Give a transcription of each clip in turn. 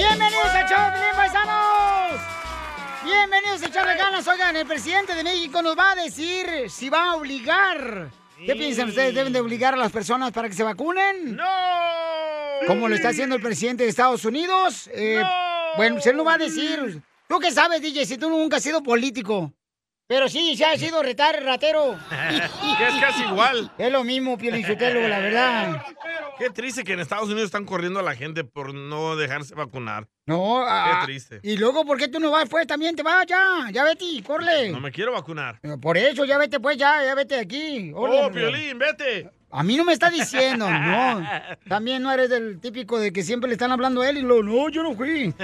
¡Bienvenidos a de Paisanos! ¡Bienvenidos a echarle ganas! Oigan, el presidente de México nos va a decir si va a obligar. ¿Qué piensan ustedes? ¿Deben de obligar a las personas para que se vacunen? ¡No! Como lo está haciendo el presidente de Estados Unidos. Eh, Bueno, se nos va a decir. ¿Tú qué sabes, DJ, si tú nunca has sido político? Pero sí, se ha sido retar, ratero. Que es casi igual. Es lo mismo, Piolichotelo, la verdad. Qué triste que en Estados Unidos están corriendo a la gente por no dejarse vacunar. No, ah, Qué triste. Y luego, ¿por qué tú no vas? Pues también te vas ya. Ya vete, corre. No me quiero vacunar. Por eso, ya vete, pues, ya, ya vete de aquí. Oh, Piolín, vete. A mí no me está diciendo, no. También no eres del típico de que siempre le están hablando a él y lo, no, yo no fui.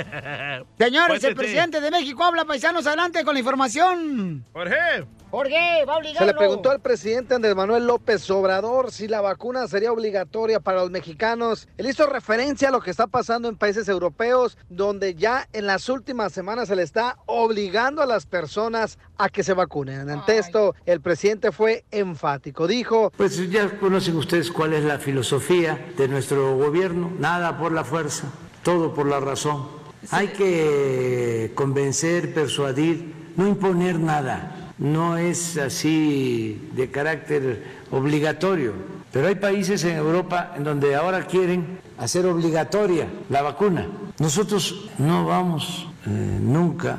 Señores, el Cuéntete. presidente de México habla, paisanos, adelante con la información. Jorge. Jorge, va a obligarlo. Se le preguntó al presidente Andrés Manuel López Obrador si la vacuna sería obligatoria para los mexicanos. Él hizo referencia a lo que está pasando en países europeos, donde ya en las últimas semanas se le está obligando a las personas a que se vacunen. Ante esto, el presidente fue enfático. Dijo, Pues ya conocen ustedes cuál es la filosofía de nuestro gobierno, nada por la fuerza, todo por la razón. Hay que convencer, persuadir, no imponer nada. No es así de carácter obligatorio. Pero hay países en Europa en donde ahora quieren hacer obligatoria la vacuna. Nosotros no vamos eh, nunca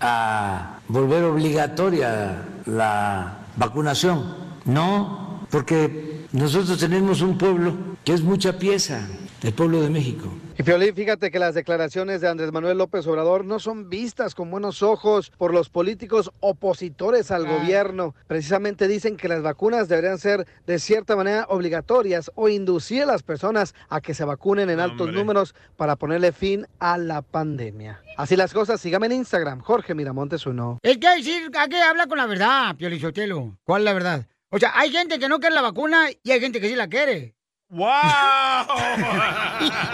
a volver obligatoria la vacunación. No, porque nosotros tenemos un pueblo que es mucha pieza, el pueblo de México. Y Piolín, fíjate que las declaraciones de Andrés Manuel López Obrador no son vistas con buenos ojos por los políticos opositores al gobierno. Precisamente dicen que las vacunas deberían ser de cierta manera obligatorias o inducir a las personas a que se vacunen en altos números para ponerle fin a la pandemia. Así las cosas, sígame en Instagram, Jorge Miramontes uno. Es que decir, hay que habla con la verdad, Piolichotelo. ¿Cuál es la verdad? O sea, hay gente que no quiere la vacuna y hay gente que sí la quiere. ¡Wow!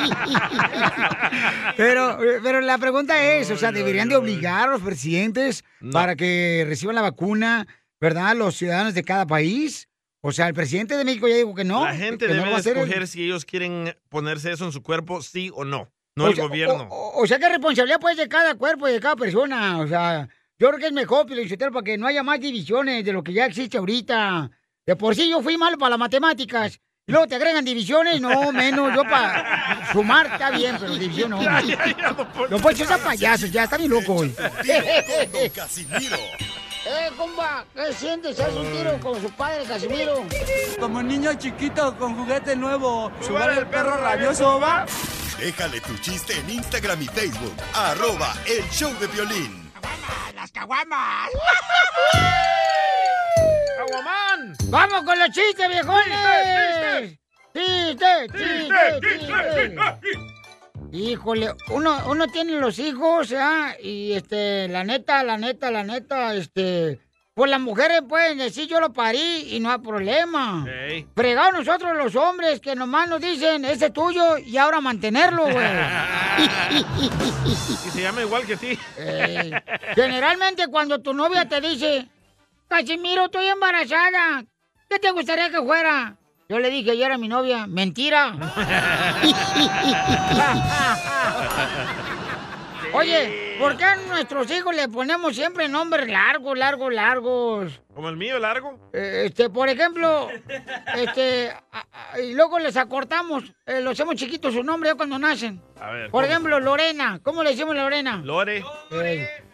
Pero, pero la pregunta es, o sea, ¿deberían de obligar a los presidentes para que reciban la vacuna, verdad, los ciudadanos de cada país? O sea, el presidente de México ya dijo que no. La gente no debe el- escoger si ellos quieren ponerse eso en su cuerpo, sí o no. No O el sea, gobierno. O, o sea, que responsabilidad pues de cada cuerpo y de cada persona. O sea, yo creo que es mejor, Piolichotelo, para que no haya más divisiones de lo que ya existe ahorita. De por sí yo fui malo para las matemáticas. Y luego te agregan divisiones, no, menos. Yo para sumar está bien, pero división no. Ya, ya, ya, No puedes ser payasos, ya está bien loco hoy. Casimiro. Eh, compa, ¿qué sientes? ¿Haz un tiro con su padre, Casimiro? Como niño chiquito con juguete nuevo, ¿jugar el perro rabioso va? Déjale tu chiste en Instagram y Facebook. Arroba el show de violín. ¡Las caguamas! ¡Caguamán! ¡Vamos con los chistes, viejones! ¡Chiste, chiste, chiste! Híjole, uno, uno tiene los hijos, ¿ah? Y este, la neta, la neta, la neta, este. Pues las mujeres pueden decir yo lo parí y no hay problema. Ey. Fregado nosotros los hombres que nomás nos dicen, ese es tuyo y ahora mantenerlo, güey. Y se llama igual que ti. Ey. Generalmente cuando tu novia te dice, Casimiro, estoy embarazada, ¿qué te gustaría que fuera? Yo le dije, yo era mi novia. Mentira. Oye, ¿por qué a nuestros hijos le ponemos siempre nombres largos, largos, largos? ¿Como el mío, largo? Eh, Este, por ejemplo, este, a- a- y luego les acortamos, eh, los hacemos chiquitos su nombre ya cuando nacen. A ver. Por ¿cómo? ejemplo, Lorena. ¿Cómo le decimos a Lorena? Lore.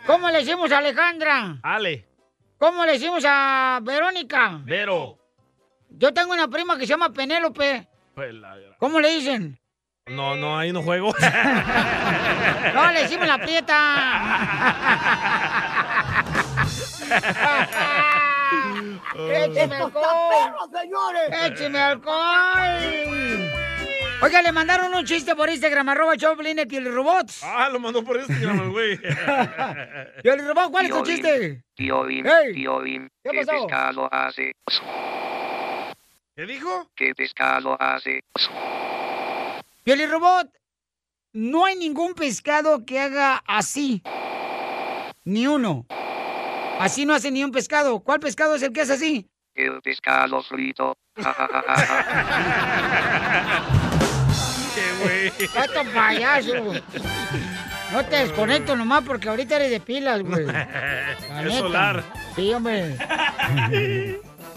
¿Cómo le decimos a Alejandra? Ale. ¿Cómo le decimos a Verónica? Vero. Yo tengo una prima que se llama Penélope. Pues ¿Cómo le dicen? No, no, ahí no juego. No, le decimos la prieta. ¡Écheme alcohol! señores! ¡Écheme alcohol! Oiga, le mandaron un chiste por Instagram, arroba Choplin, el piel robot. Ah, lo mandó por Instagram, el güey. Piel robot, ¿cuál es tu chiste? Piolín, ¡Ey! Piolín, ¿Qué ¿qué pasó? pescado hace? ¿Qué dijo? ¿Qué pescado hace? Robot, no hay ningún pescado que haga así. Ni uno. Así no hace ni un pescado. ¿Cuál pescado es el que es así? El pescado frito. Ja, ja, ja, ja, ja. Qué güey. ¡Gato payaso! No te desconecto nomás porque ahorita eres de pilas, güey. Es solar. Sí, hombre.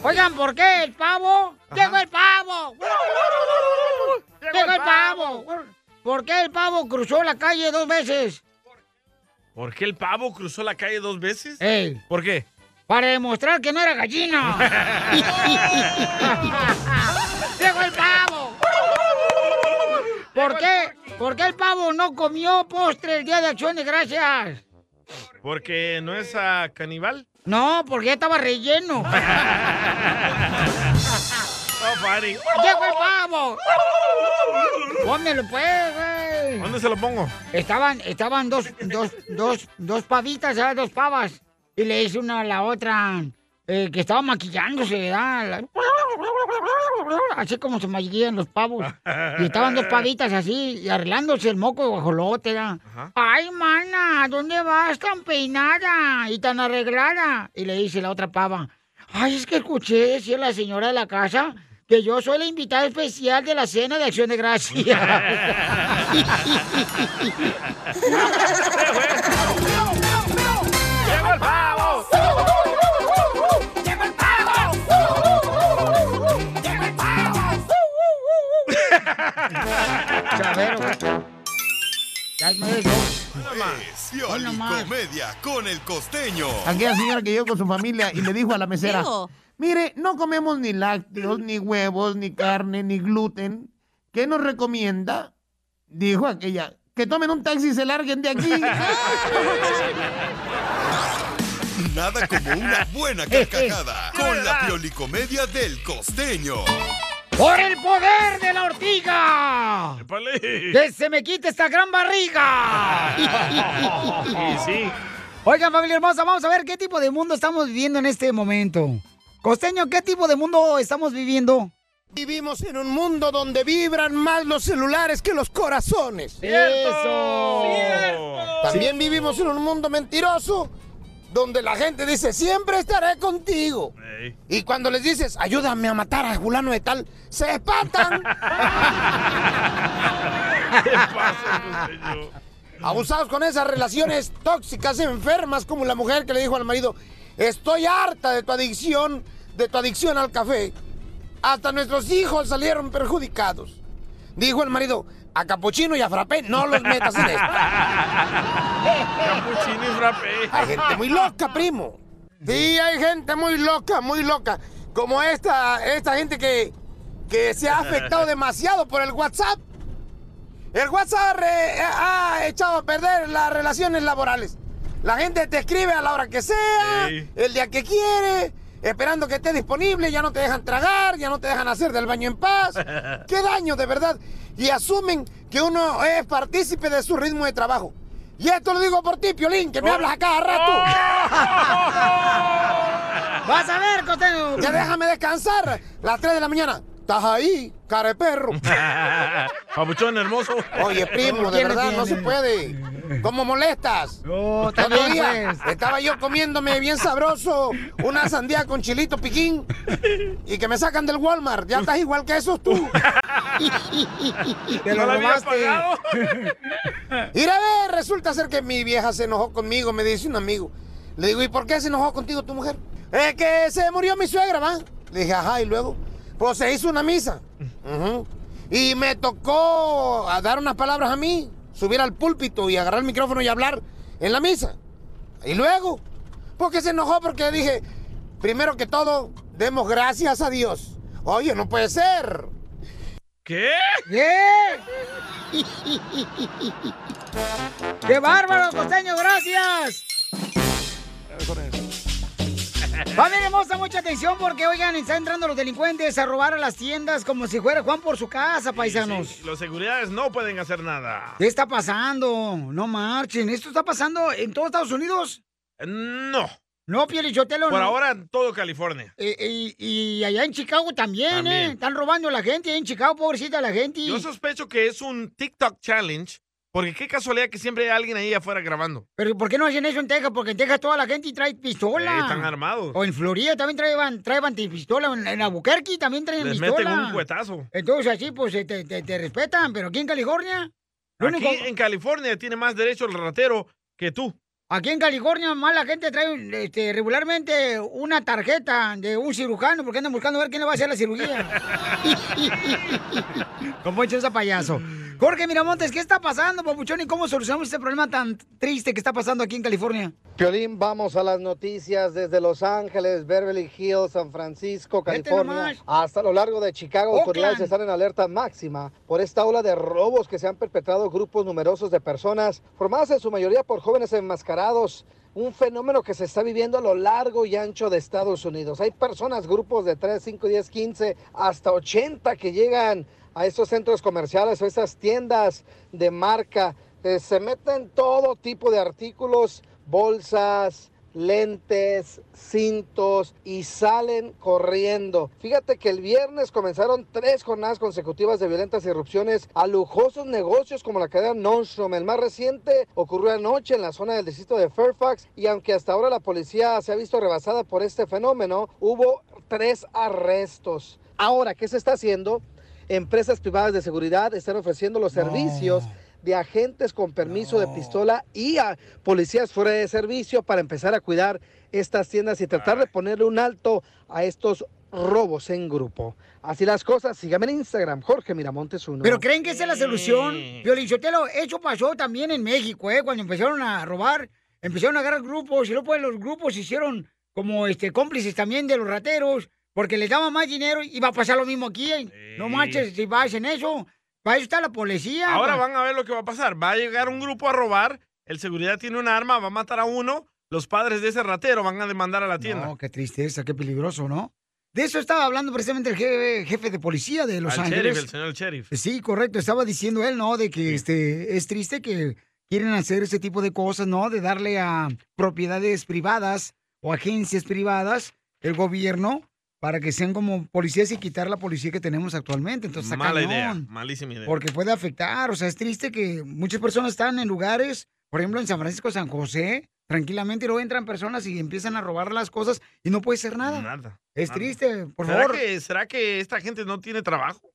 Oigan, ¿por qué el pavo? ¡Llegó el pavo! ¡Llegó el pavo! ¿Por qué el pavo cruzó la calle dos veces? ¿Por qué el pavo cruzó la calle dos veces? ¡Ey! ¿Por qué? Para demostrar que no era gallina. ¡Llegó el pavo! ¿Por qué? ¿Por qué el pavo no comió postre el día de Acción de Gracias? ¿Porque no es a caníbal? No, porque ya estaba relleno. No, funny. ¡Llegó el pavo! Pónmelo pues, güey. ¿Dónde se lo pongo? Estaban, estaban dos, dos, dos, dos pavitas, ¿sabes? Dos pavas. Y le dice una a la otra eh, que estaba maquillándose, ¿verdad? Así como se maquillan los pavos. Y estaban dos pavitas así, y arreglándose el moco de guajolote, ¿verdad? Ay, mana, ¿dónde vas tan peinada y tan arreglada? Y le dice la otra pava, ay, es que escuché decir la señora de la casa que yo soy la invitada especial de la cena de Acción de Gracias. ¡Llegó el pavo! ¡Llegó el pavo! ¡Llegó el pavo! Chavero. Comedia con el costeño. Aquella señora que llegó con su familia y le dijo a la mesera, Dijo. Mire, no comemos ni lácteos, ni huevos, ni carne, ni gluten. ¿Qué nos recomienda? Dijo aquella, que tomen un taxi y se larguen de aquí. Nada como una buena carcajada con la piolicomedia del costeño. ¡Por el poder de la ortiga! ¡Épale! ¡Que se me quite esta gran barriga! Y sí. Oigan, familia hermosa, vamos a ver qué tipo de mundo estamos viviendo en este momento. Costeño, ¿qué tipo de mundo estamos viviendo? Vivimos en un mundo donde vibran más los celulares que los corazones. ¡Eso! También vivimos en un mundo mentiroso donde la gente dice, siempre estaré contigo. Ey. Y cuando les dices, ayúdame a matar a fulano de tal, se espantan. ¿Qué pasa, costeño? Abusados con esas relaciones tóxicas, enfermas, como la mujer que le dijo al marido, estoy harta de tu adicción, de tu adicción al café. Hasta nuestros hijos salieron perjudicados. Dijo el marido, a capuchino y a frappé no los metas en esto. Capuchino y frappé. Hay gente muy loca, primo. Sí, hay gente muy loca, muy loca. Como esta, esta gente que, que se ha afectado demasiado por el WhatsApp. El WhatsApp re- ha echado a perder las relaciones laborales. La gente te escribe a la hora que sea, Ey. el día que quiere, esperando que esté disponible, ya no te dejan tragar, ya no te dejan hacer del baño en paz. ¡Qué daño, de verdad! Y asumen que uno es partícipe de su ritmo de trabajo. Y esto lo digo por ti, Piolín, que me hablas a cada rato. ¡Vas a ver, Costeño! Ya déjame descansar. Las 3 de la mañana. Estás ahí, cara de perro. Papuchón hermoso. Oye, primo, de ¿Quién le verdad, no se puede. ¿Cómo molestas? No, Otro está bien, día pues. estaba yo comiéndome bien sabroso una sandía con chilito piquín y que me sacan del Walmart. Ya estás igual que esos tú. Te lo ¿No la habías robaste. pagado? Mira, ve, resulta ser que mi vieja se enojó conmigo, me dice un amigo. Le digo, ¿y por qué se enojó contigo tu mujer? Es que se murió mi suegra, ¿va? Le dije, ajá, y luego, pues se hizo una misa. Y me tocó a dar unas palabras a mí, subir al púlpito y agarrar el micrófono y hablar en la misa. Y luego, porque se enojó porque dije, primero que todo, demos gracias a Dios. Oye, no puede ser. ¿Qué? ¿Qué? ¡Qué bárbaro, costeño! ¡Gracias! Familia hermosa, mucha atención porque, oigan, están entrando los delincuentes a robar a las tiendas como si fuera Juan por su casa, paisanos. Sí, los seguridades no pueden hacer nada. ¿Qué está pasando? No marchen. ¿Esto está pasando en todos Estados Unidos? No. No, Pielichotelo, Por no. ahora en todo California. Eh, y, y allá en Chicago también, También. ¿eh? Están robando a la gente en Chicago, pobrecita la gente. Yo sospecho que es un TikTok challenge, porque qué casualidad que siempre hay alguien ahí afuera grabando. Pero ¿por qué no hacen eso en Texas? Porque en Texas toda la gente trae pistola. Eh, están armados. O en Florida también traen, traen pistola. En, en Albuquerque también traen Les pistola. meten un cuetazo. Entonces así pues te, te- te respetan, pero aquí en California... Aquí único- en California tiene más derecho el ratero que tú. Aquí en California más la gente trae este, regularmente una tarjeta de un cirujano porque andan buscando ver quién le va a hacer la cirugía. Como hecho ese payaso. Jorge Miramontes, ¿qué está pasando, papuchón? ¿Y cómo solucionamos este problema tan triste que está pasando aquí en California? Piolín, vamos a las noticias desde Los Ángeles, Beverly Hills, San Francisco, California, hasta lo largo de Chicago. Autoridades están en alerta máxima por esta ola de robos que se han perpetrado grupos numerosos de personas, formadas en su mayoría por jóvenes enmascarados. Un fenómeno que se está viviendo a lo largo y ancho de Estados Unidos. Hay personas, grupos de 3, 5, 10, 15, hasta 80 que llegan a estos centros comerciales o estas tiendas de marca. Eh, se meten todo tipo de artículos, bolsas, lentes, cintos y salen corriendo. Fíjate que el viernes comenzaron tres jornadas consecutivas de violentas irrupciones a lujosos negocios como la cadena Nordstrom. El más reciente ocurrió anoche en la zona del distrito de Fairfax y aunque hasta ahora la policía se ha visto rebasada por este fenómeno, hubo tres arrestos. Ahora, ¿qué se está haciendo? Empresas privadas de seguridad están ofreciendo los servicios de agentes con permiso de pistola y a policías fuera de servicio para empezar a cuidar estas tiendas y tratar de ponerle un alto a estos robos en grupo. Así las cosas, síganme en Instagram, Jorge Miramontes uno. ¿Pero creen que esa es la solución? Violichotelo, eso pasó también en México, ¿eh? Cuando empezaron a robar, empezaron a agarrar grupos y luego pues, los grupos se hicieron como este cómplices también de los rateros porque les daban más dinero y va a pasar lo mismo aquí. ¿eh? No manches, si vas en eso, para eso está la policía. Ahora van a ver lo que va a pasar. Va a llegar un grupo a robar, el seguridad tiene un arma, va a matar a uno, los padres de ese ratero van a demandar a la tienda. No, qué tristeza, qué peligroso, ¿no? De eso estaba hablando precisamente el jefe, jefe de policía de Los Al Ángeles. sheriff, el señor sheriff. Sí, correcto. Estaba diciendo él, ¿no? De que este es triste que quieren hacer ese tipo de cosas, ¿no? De darle a propiedades privadas o agencias privadas el gobierno para que sean como policías y quitar la policía que tenemos actualmente. Entonces, Mala cañón, idea, malísima idea. Porque puede afectar. O sea, es triste que muchas personas están en lugares, por ejemplo, en San Francisco, San José, tranquilamente, y luego entran personas y empiezan a robar las cosas y no puede ser nada. Nada. Es nada. triste, por ¿Será favor. Que, ¿Será que esta gente no tiene trabajo?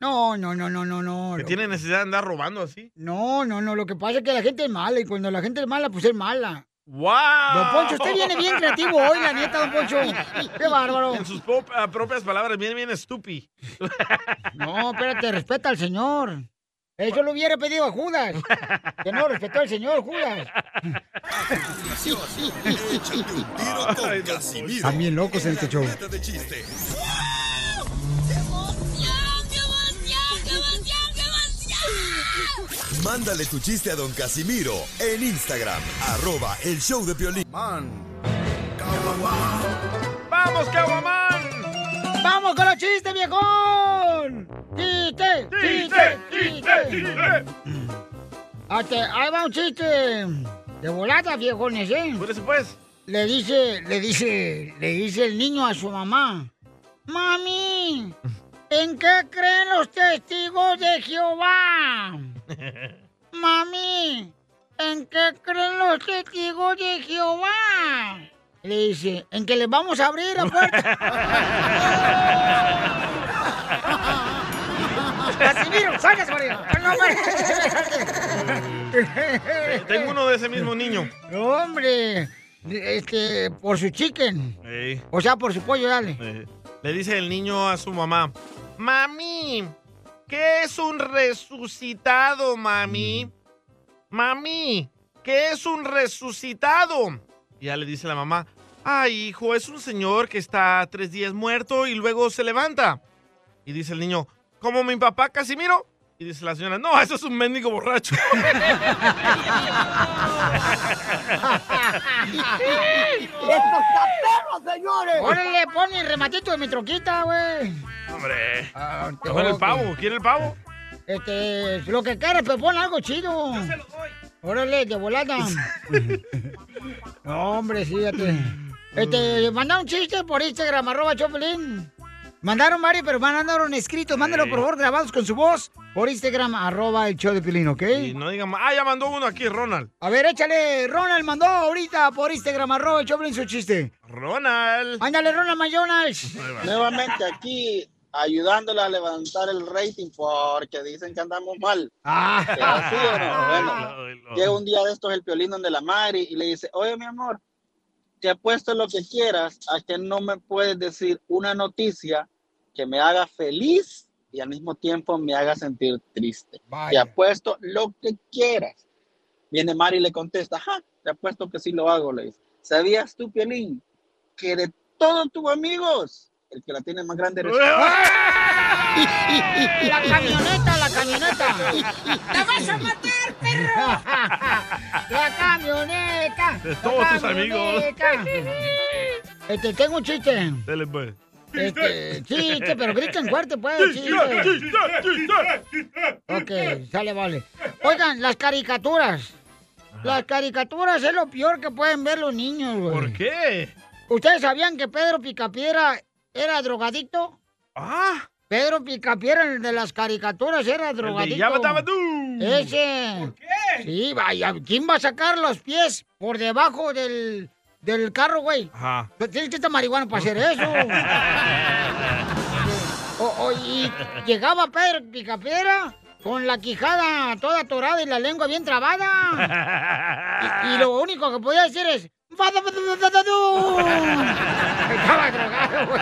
No, no, no, no, no, no. ¿Que tiene necesidad de andar robando así? No, no, no. Lo que pasa es que la gente es mala y cuando la gente es mala, pues es mala. ¡Wow! Don Poncho, usted viene bien creativo hoy, la neta, don Poncho. Qué bárbaro. En sus ah, propias palabras, viene bien estúpido. No, espérate, respeta al Señor. Eso lo hubiera pedido a Judas. Que no respetó al Señor, Judas. Un tiro con Casimiro. Bien locos en este show. Ruleta de chiste. Mándale tu chiste a don Casimiro en Instagram, arroba el show de Piolín. ¡Vamos, Caguamán! ¡Vamos con los chistes, viejón! ¡Chiste! ¡Chiste! ¡Chiste! Hasta, ahí va un chiste. De volada, viejones, ¿eh? Por eso, pues. Le dice, le dice, le dice el niño a su mamá. Mami, ¿En qué creen los testigos de Jehová? Mami, ¿en qué creen los testigos de Jehová? Le dice, en que les vamos a abrir la puerta. Casimiro, sáquese, María. No, Tengo uno de ese mismo niño. Hombre, este, por su chicken. O sea, por su pollo, dale. Eh, Le dice el niño a su mamá, mami, ¿qué es un resucitado, mami? Mami, ¿qué es un resucitado? Y ya le dice la mamá, ay, hijo, es un señor que está tres días muerto y luego se levanta. Y dice el niño, ¿como mi papá Casimiro? Y dice la señora, no, eso es un mendigo borracho. señores! ¡Órale, pon mi rematito de mi troquita, güey! Hombre. Ah, te Mejor el pavo, ¿quiere el pavo? Este, lo que quieras, pero pon algo chido. Yo se lo doy. Órale, de volada. no, hombre, fíjate. Este, manda un chiste por Instagram, arroba Chopelín. Mandaron varios, pero mandaron escritos. Mándalo, por favor, grabados con su voz por Instagram, arroba el show de Pilín, ¿ok? Y no digan, ah, ya mandó uno aquí, Ronald. A ver, échale. Ronald mandó ahorita por Instagram, arroba el show su chiste. Ronald. Ándale, Ronald Mayonals. Nuevamente aquí ayudándole a levantar el rating porque dicen que andamos mal. Ah. ¿Será así o no? Bueno, llega un día de estos el piolín donde la madre y le dice, oye mi amor, te apuesto lo que quieras a que no me puedes decir una noticia que me haga feliz y al mismo tiempo me haga sentir triste. Te Vaya. apuesto lo que quieras. Viene Mari y le contesta, ajá, te apuesto que sí lo hago, le dice. ¿Sabías tú, Piolín, que de todos tus amigos, el que la tiene más grande eres tú? La camioneta, la camioneta. ¡La vas a matar, perro! La camioneta. De todos tus amigos. camioneta. Este, tengo un chiste. Dele, pues. Este, chiste, pero griten fuerte, pues. Chiste. Ok, sale, vale. Oigan, las caricaturas. Las caricaturas es lo peor que pueden ver los niños, güey. ¿Por qué? ¿Ustedes sabían que Pedro Picapiedra era drogadicto? Ah. Pedro Picapiedra, el de las caricaturas, era drogadicto. Yabba Dabba Doo. Ese. ¿Por qué? Sí, vaya. ¿Quién va a sacar los pies por debajo del, del carro, güey? Ajá. Tienes que estar marihuana para hacer eso. O- o- y llegaba Pedro Picapiedra con la quijada toda atorada y la lengua bien trabada. Y, y lo único que podía decir es... Estaba drogado, güey.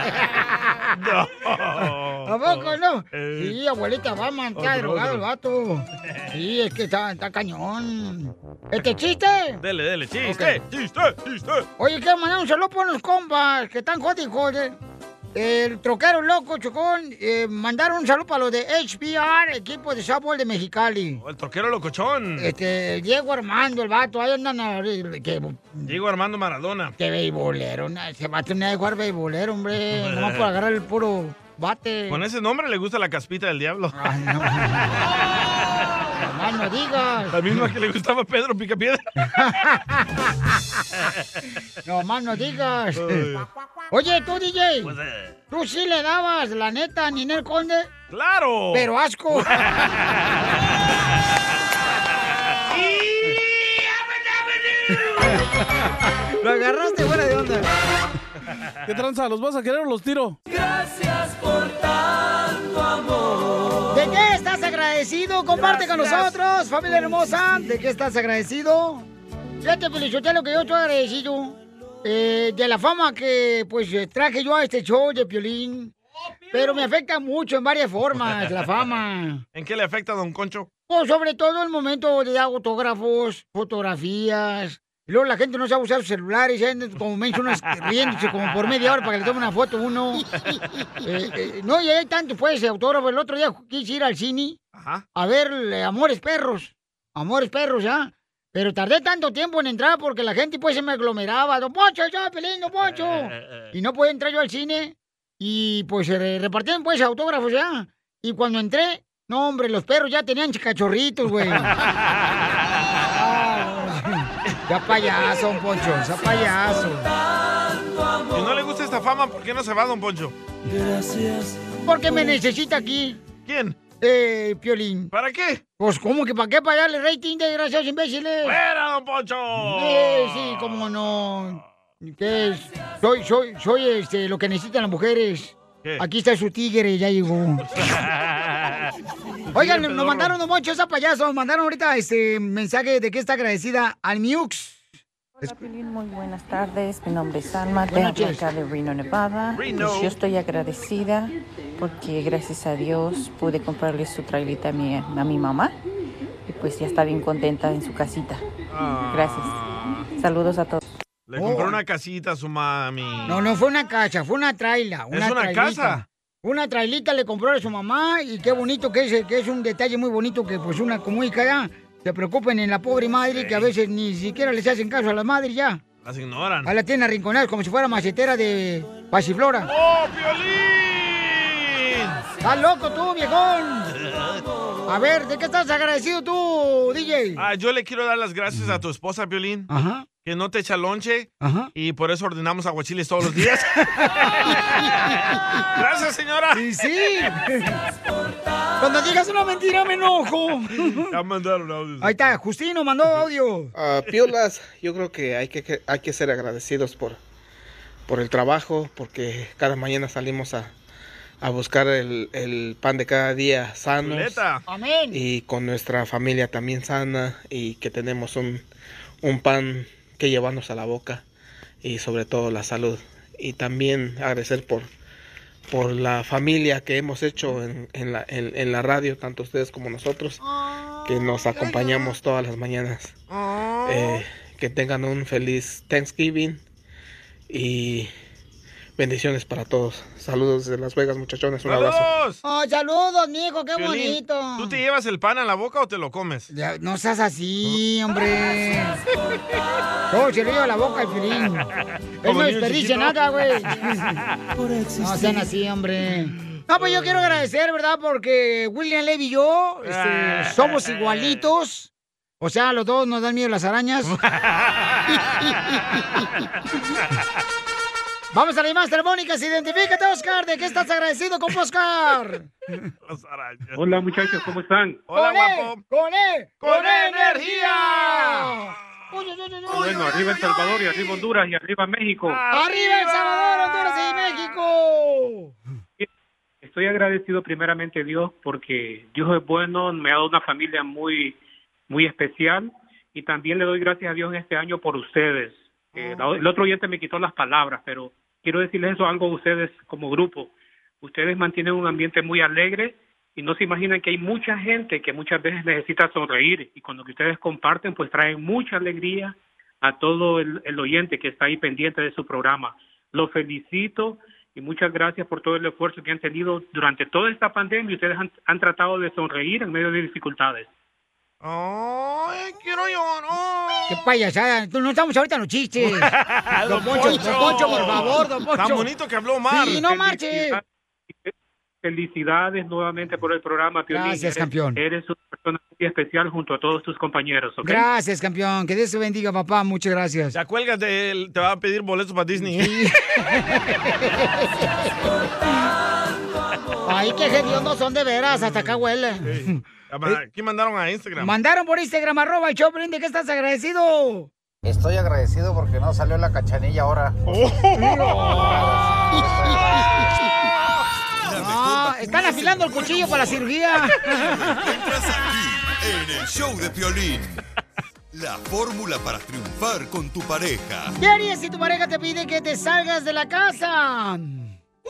¿A poco no? Sí, abuelita Batman, está drogado el vato. Sí, es que está, está cañón. ¿Este chiste? Dele, dele, chiste, chiste, chiste. Oye, quiero mandar un saludo por los compas que están jodidos. El troquero loco, chocón, eh, mandaron un saludo para los de HBR, equipo de softball de Mexicali. El troquero locochón. Este, Diego Armando, el vato, ahí andan a- que, Diego Armando Maradona. que beisbolero, na- ese vato no de jugar beisbolero, hombre, nomás por agarrar el puro bate. Con ese nombre le gusta la caspita del diablo. Nomás no digas. La misma que le gustaba a Pedro Picapiedra. No más no digas. Oye, tú, DJ. ¿Tú sí le dabas, la neta, a Ninel Conde? ¡Claro! Pero asco. Lo agarraste fuera de onda. ¿Qué tranza? ¿Los vas a querer o los tiro? Gracias por tanto amor. ¿De qué estás agradecido? Comparte con nosotros, familia hermosa. ¿De qué estás agradecido? Fíjate, Pelichotelo, que yo estoy agradecido eh, de la fama que pues traje yo a este show de Piolín. Pero me afecta mucho en varias formas la fama. ¿En qué le afecta Don Concho? Pues sobre todo el momento de autógrafos, fotografías. Y luego la gente no sabe usar sus celulares, ya como mencionas riéndose como por media hora para que le tome una foto uno. Eh, eh, no, y hay tanto pues autógrafo. El otro día quise ir al cine a ver eh, Amores Perros. Amores Perros, ¿ya? Pero tardé tanto tiempo en entrar porque la gente pues se me aglomeraba. Don Poncho, yo, Pelín, Don Poncho. Y no pude entrar yo al cine. Y pues se repartían pues autógrafos ya. Y cuando entré, no hombre, los perros ya tenían cachorritos, güey. Ya payaso, Don Poncho, ya payaso. Si no le gusta esta fama, ¿por qué no se va, Don Poncho? Gracias porque me necesita aquí. ¿Quién? Eh, Piolín. ¿Para qué? Pues, ¿cómo que para qué? Para darle rating, desgraciados imbéciles. ¡Fuera, don Poncho! Eh, sí, cómo no. ¿Qué es? Soy, soy, soy este, lo que necesitan las mujeres. ¿Qué? Aquí está su tigre, ya llegó. Oigan, nos mandaron, don Moncho, esa payaso, nos mandaron ahorita este mensaje de que está agradecida al Miux. Hola, muy buenas tardes. Mi nombre es Alma, te Buenas hablo noches. acá de Reno, Nevada. Reno. Pues yo estoy agradecida porque gracias a Dios pude comprarle su trailita a mi, a mi mamá y pues ya está bien contenta en su casita. Gracias. Saludos a todos. Le compró una casita a su mami. Oh. No, no fue una casa, fue una traila. Una ¿Es una trailita. casa? Una trailita le compró a su mamá y qué bonito que es, que es un detalle muy bonito que pues una como hija ya se preocupen en la pobre madre que a veces ni siquiera les hacen caso a la madre ya. Las ignoran. A la tienen arrinconadas como si fuera macetera de pasiflora. ¡Oh, Piolín! ¡Estás loco tú, viejón! A ver, ¿de qué estás agradecido tú, DJ? Ah, yo le quiero dar las gracias a tu esposa, Piolín. Ajá. Que no te echa lonche. Ajá. Y por eso ordenamos aguachiles todos los días. Gracias, señora. Sí, sí. Cuando digas una mentira me enojo. Ya mandaron audios. Ahí está, Justino mandó audio. Ah, Piolas, yo creo que hay que, que hay que ser agradecidos por, por el trabajo, porque cada mañana salimos a, a buscar el, el pan de cada día Chuleta. Amén. y con nuestra familia también sana y que tenemos un, un pan que llevarnos a la boca y sobre todo la salud. Y también agradecer por, por la familia que hemos hecho en, en la, en- en la radio, tanto ustedes como nosotros, que nos acompañamos todas las mañanas. Eh, que tengan un feliz Thanksgiving y bendiciones para todos. Saludos desde Las Vegas, muchachones. Un abrazo. ¡Saludos! Oh, saludos, mijo, qué Piolín, bonito. ¿Tú te llevas el pan a la boca o te lo comes? Ya, no seas así, hombre. Todo se le lleva a la boca el filín. Él no desperdicia nada, güey. No sean así, hombre. No, pues yo quiero agradecer, ¿verdad? Porque William Levy y yo este, somos igualitos. O sea, los dos nos dan miedo las arañas. Vamos a las más telefónicas. Identifícate, Oscar. ¿De qué estás agradecido con Oscar? Las arañas. Hola muchachos, ¿cómo están? Hola, ¡Con guapo. ¡Con él! ¡Con energía! Bueno, arriba El Salvador y arriba Honduras y arriba México. ¡Arriba El Salvador, Honduras y México! Estoy agradecido primeramente a Dios porque Dios es bueno, me ha dado una familia muy, muy especial y también le doy gracias a Dios en este año por ustedes. Eh, la- el otro oyente me quitó las palabras, pero quiero decirles eso algo a ustedes como grupo. Ustedes mantienen un ambiente muy alegre y no se imaginan que hay mucha gente que muchas veces necesita sonreír y con lo que ustedes comparten pues traen mucha alegría a todo el, el oyente que está ahí pendiente de su programa. Los felicito y muchas gracias por todo el esfuerzo que han tenido durante toda esta pandemia. Ustedes han, han tratado de sonreír en medio de dificultades. ¡Ay, quiero llorar! ¡Qué payasada! No estamos ahorita en los chistes. Don Poncho, don Poncho, por favor, don Poncho. Tan bonito que habló Omar. Sí, no marche. Felicidades nuevamente por el programa, Piolín. Gracias, Eres- campeón. Eres una persona muy especial junto a todos tus compañeros, ¿ok? Gracias, campeón. Que Dios te bendiga, papá. Muchas gracias. Ya cuélgate, él te va a pedir boletos para Disney. Ay, qué hediondos son de veras. Hasta acá huele. Aquí mandaron a Instagram. Mandaron por Instagram, arroba el Choplin. ¿De qué estás agradecido? Estoy agradecido porque no salió la cachanilla ahora. Ah, están afilando el cuchillo para la cirugía. En el show de Piolín. La fórmula para triunfar con tu pareja. ¿Qué harías si tu pareja te pide que te salgas de la casa?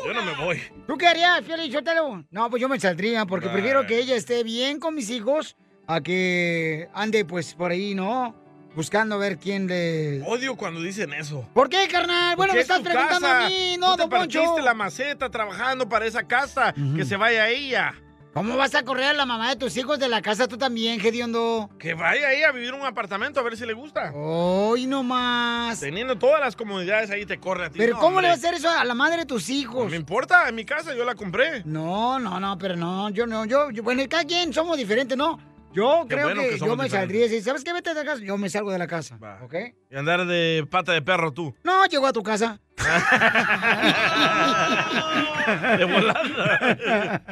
Yo no me voy. ¿Tú qué harías, Fiel Chotelo? No, pues yo me saldría porque prefiero que ella esté bien con mis hijos a que ande pues por ahí, ¿no? Buscando ver quién le... Odio cuando dicen eso. ¿Por qué, carnal? Bueno, me es estás preguntando casa. a mí, no, Tú te don Poncho. la maceta trabajando para esa casa. Que se vaya ella. ¿Cómo vas a correr a la mamá de tus hijos de la casa tú también, Gediondo? Que vaya ahí a vivir un apartamento a ver si le gusta. Hoy no más. Teniendo todas las comodidades ahí te corre a ti. Pero No, ¿cómo le vas a hacer eso a la madre de tus hijos? No me importa, en mi casa yo la compré. No, no, no, pero no, yo no, yo, yo- bueno, cada quien somos diferentes, ¿no? Yo Qué creo bueno que, que yo me diferentes. saldría y decir, ¿sabes qué? Vete de la casa. Yo me salgo de la casa, ¿ok? Y andar de pata de perro tú. No, llego a tu casa. De volada.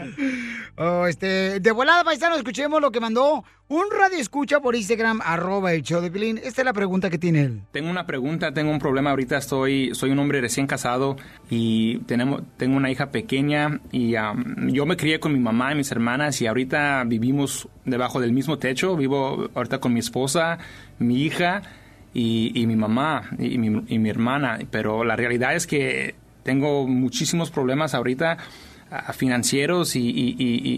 Oh, este, de volada, paisano, escuchemos lo que mandó un radio escucha por Instagram, arroba el show de Pilín. Esta es la pregunta que tiene él. Tengo una pregunta, tengo un problema ahorita, estoy, soy un hombre recién casado y tenemos, tengo una hija pequeña y um, yo me crié con mi mamá y mis hermanas y ahorita vivimos debajo del mismo techo, vivo ahorita con mi esposa, mi hija y, y mi mamá y mi, y mi hermana, pero la realidad es que tengo muchísimos problemas ahorita ah, financieros y,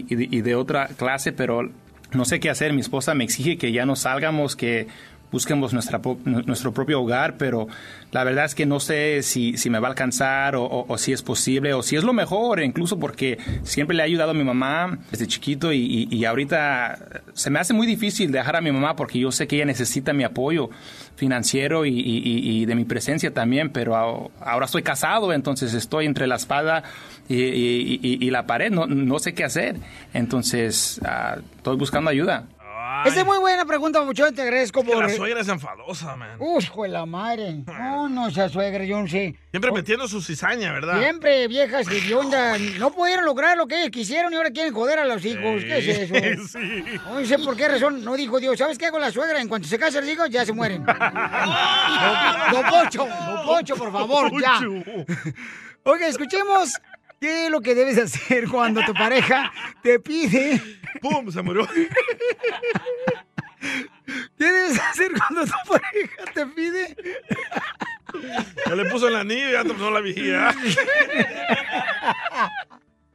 y de otra clase, pero no sé qué hacer. Mi esposa me exige que ya no salgamos, que busquemos nuestra, nuestro propio hogar, pero la verdad es que no sé si, si me va a alcanzar o, si es posible o si es lo mejor, incluso porque siempre le ha ayudado a mi mamá desde chiquito y, y- ahorita se me hace muy difícil dejar a mi mamá porque yo sé que ella necesita mi apoyo financiero y, y- de mi presencia también, pero ahora estoy casado, entonces estoy entre la espada y, la pared, no, no sé qué hacer, entonces ah, estoy buscando ayuda. Esa es muy buena pregunta, mucho te agradezco Que por... la suegra es enfadosa, man. Uf, hijo de la madre. No, no, esa suegra, yo no sé. Siempre metiendo su cizaña, ¿verdad? Siempre viejas onda, no pudieron lograr lo que ellos quisieron y ahora quieren joder a los hijos. ¿Qué es eso? Sí. No sé por qué razón no dijo Dios. ¿Sabes qué hago la suegra? En cuanto se casan los hijos, ya se mueren. Don don Pocho, Don Pocho, por favor, ya. Oiga, escuchemos qué es lo que debes hacer cuando tu pareja te pide. ¡Pum! Se murió. ¿Qué debes hacer cuando tu pareja te pide? Ya le puso el anillo y ya terminó la vigía.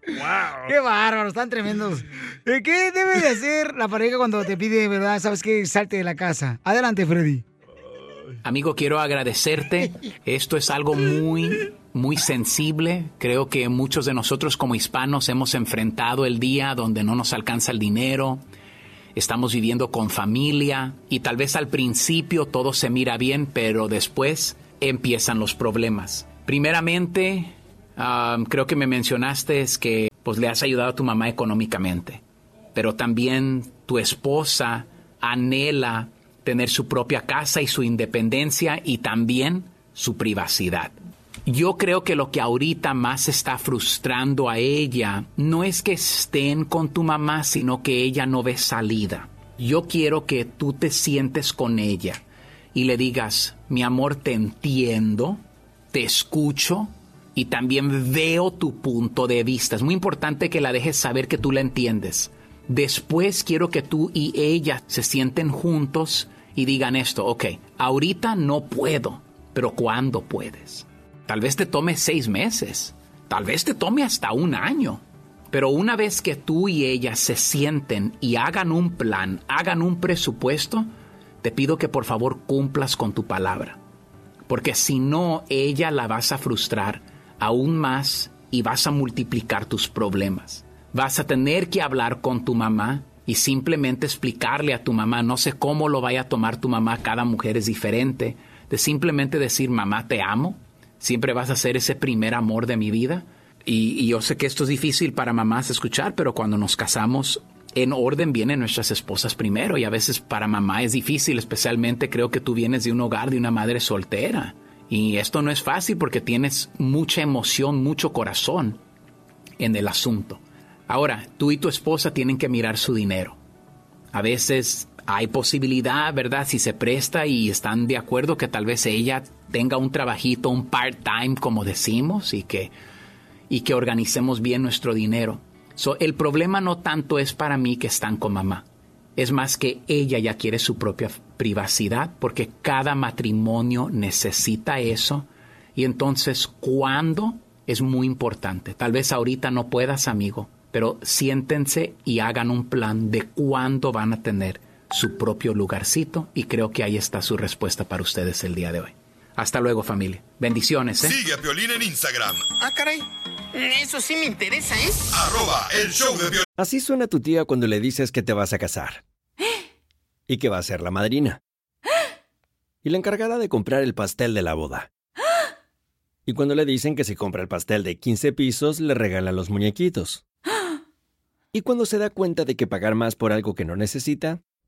wow. Qué bárbaros, están tremendos. Eh, ¿Qué debe de hacer la pareja cuando te pide, verdad, sabes que salte de la casa? Adelante, Freddy. Amigo, quiero agradecerte. Esto es algo muy, muy sensible. Creo que muchos de nosotros como hispanos hemos enfrentado el día donde no nos alcanza el dinero. Estamos viviendo con familia y tal vez al principio todo se mira bien, pero después empiezan los problemas. Primeramente, creo que me mencionaste es que pues le has ayudado a tu mamá económicamente, pero también tu esposa anhela tener su propia casa y su independencia y también su privacidad. Yo creo que lo que ahorita más está frustrando a ella no es que estén con tu mamá, sino que ella no ve salida. Yo quiero que tú te sientes con ella y le digas, mi amor, te entiendo, te escucho y también veo tu punto de vista. Es muy importante que la dejes saber que tú la entiendes. Después quiero que tú y ella se sienten juntos y digan esto, ok, ahorita no puedo, pero ¿cuándo puedes? Tal vez te tome seis meses, tal vez te tome hasta un año, pero una vez que tú y ella se sienten y hagan un plan, hagan un presupuesto, te pido que por favor cumplas con tu palabra, porque si no, ella la vas a frustrar aún más y vas a multiplicar tus problemas. Vas a tener que hablar con tu mamá y simplemente explicarle a tu mamá, no sé cómo lo vaya a tomar tu mamá, cada mujer es diferente, de simplemente decir, mamá, te amo, siempre vas a ser ese primer amor de mi vida. Y, yo sé que esto es difícil para mamás escuchar, pero cuando nos casamos, en orden vienen nuestras esposas primero y a veces para mamá es difícil, especialmente creo que tú vienes de un hogar de una madre soltera. Y esto no es fácil porque tienes mucha emoción, mucho corazón en el asunto. Ahora, tú y tu esposa tienen que mirar su dinero. A veces hay posibilidad, ¿verdad? Si se presta y están de acuerdo que tal vez ella tenga un trabajito, un part-time, como decimos, y que, y que organicemos bien nuestro dinero. So, el problema no tanto es para mí que están con mamá. Es más que ella ya quiere su propia privacidad porque cada matrimonio necesita eso. Y entonces, ¿cuándo? Es muy importante. Tal vez ahorita no puedas, amigo, pero siéntense y hagan un plan de cuándo van a tener su propio lugarcito y creo que ahí está su respuesta para ustedes el día de hoy. Hasta luego familia. Bendiciones. ¿eh? Sigue a Piolín en Instagram. Ah, caray. Eso sí me interesa, ¿eh? Arroba el show de Piolín. Así suena tu tía cuando le dices que te vas a casar. Y que va a ser la madrina. Y la encargada de comprar el pastel de la boda. Y cuando le dicen que si compra el pastel de 15 pisos, le regalan los muñequitos. Y cuando se da cuenta de que pagar más por algo que no necesita,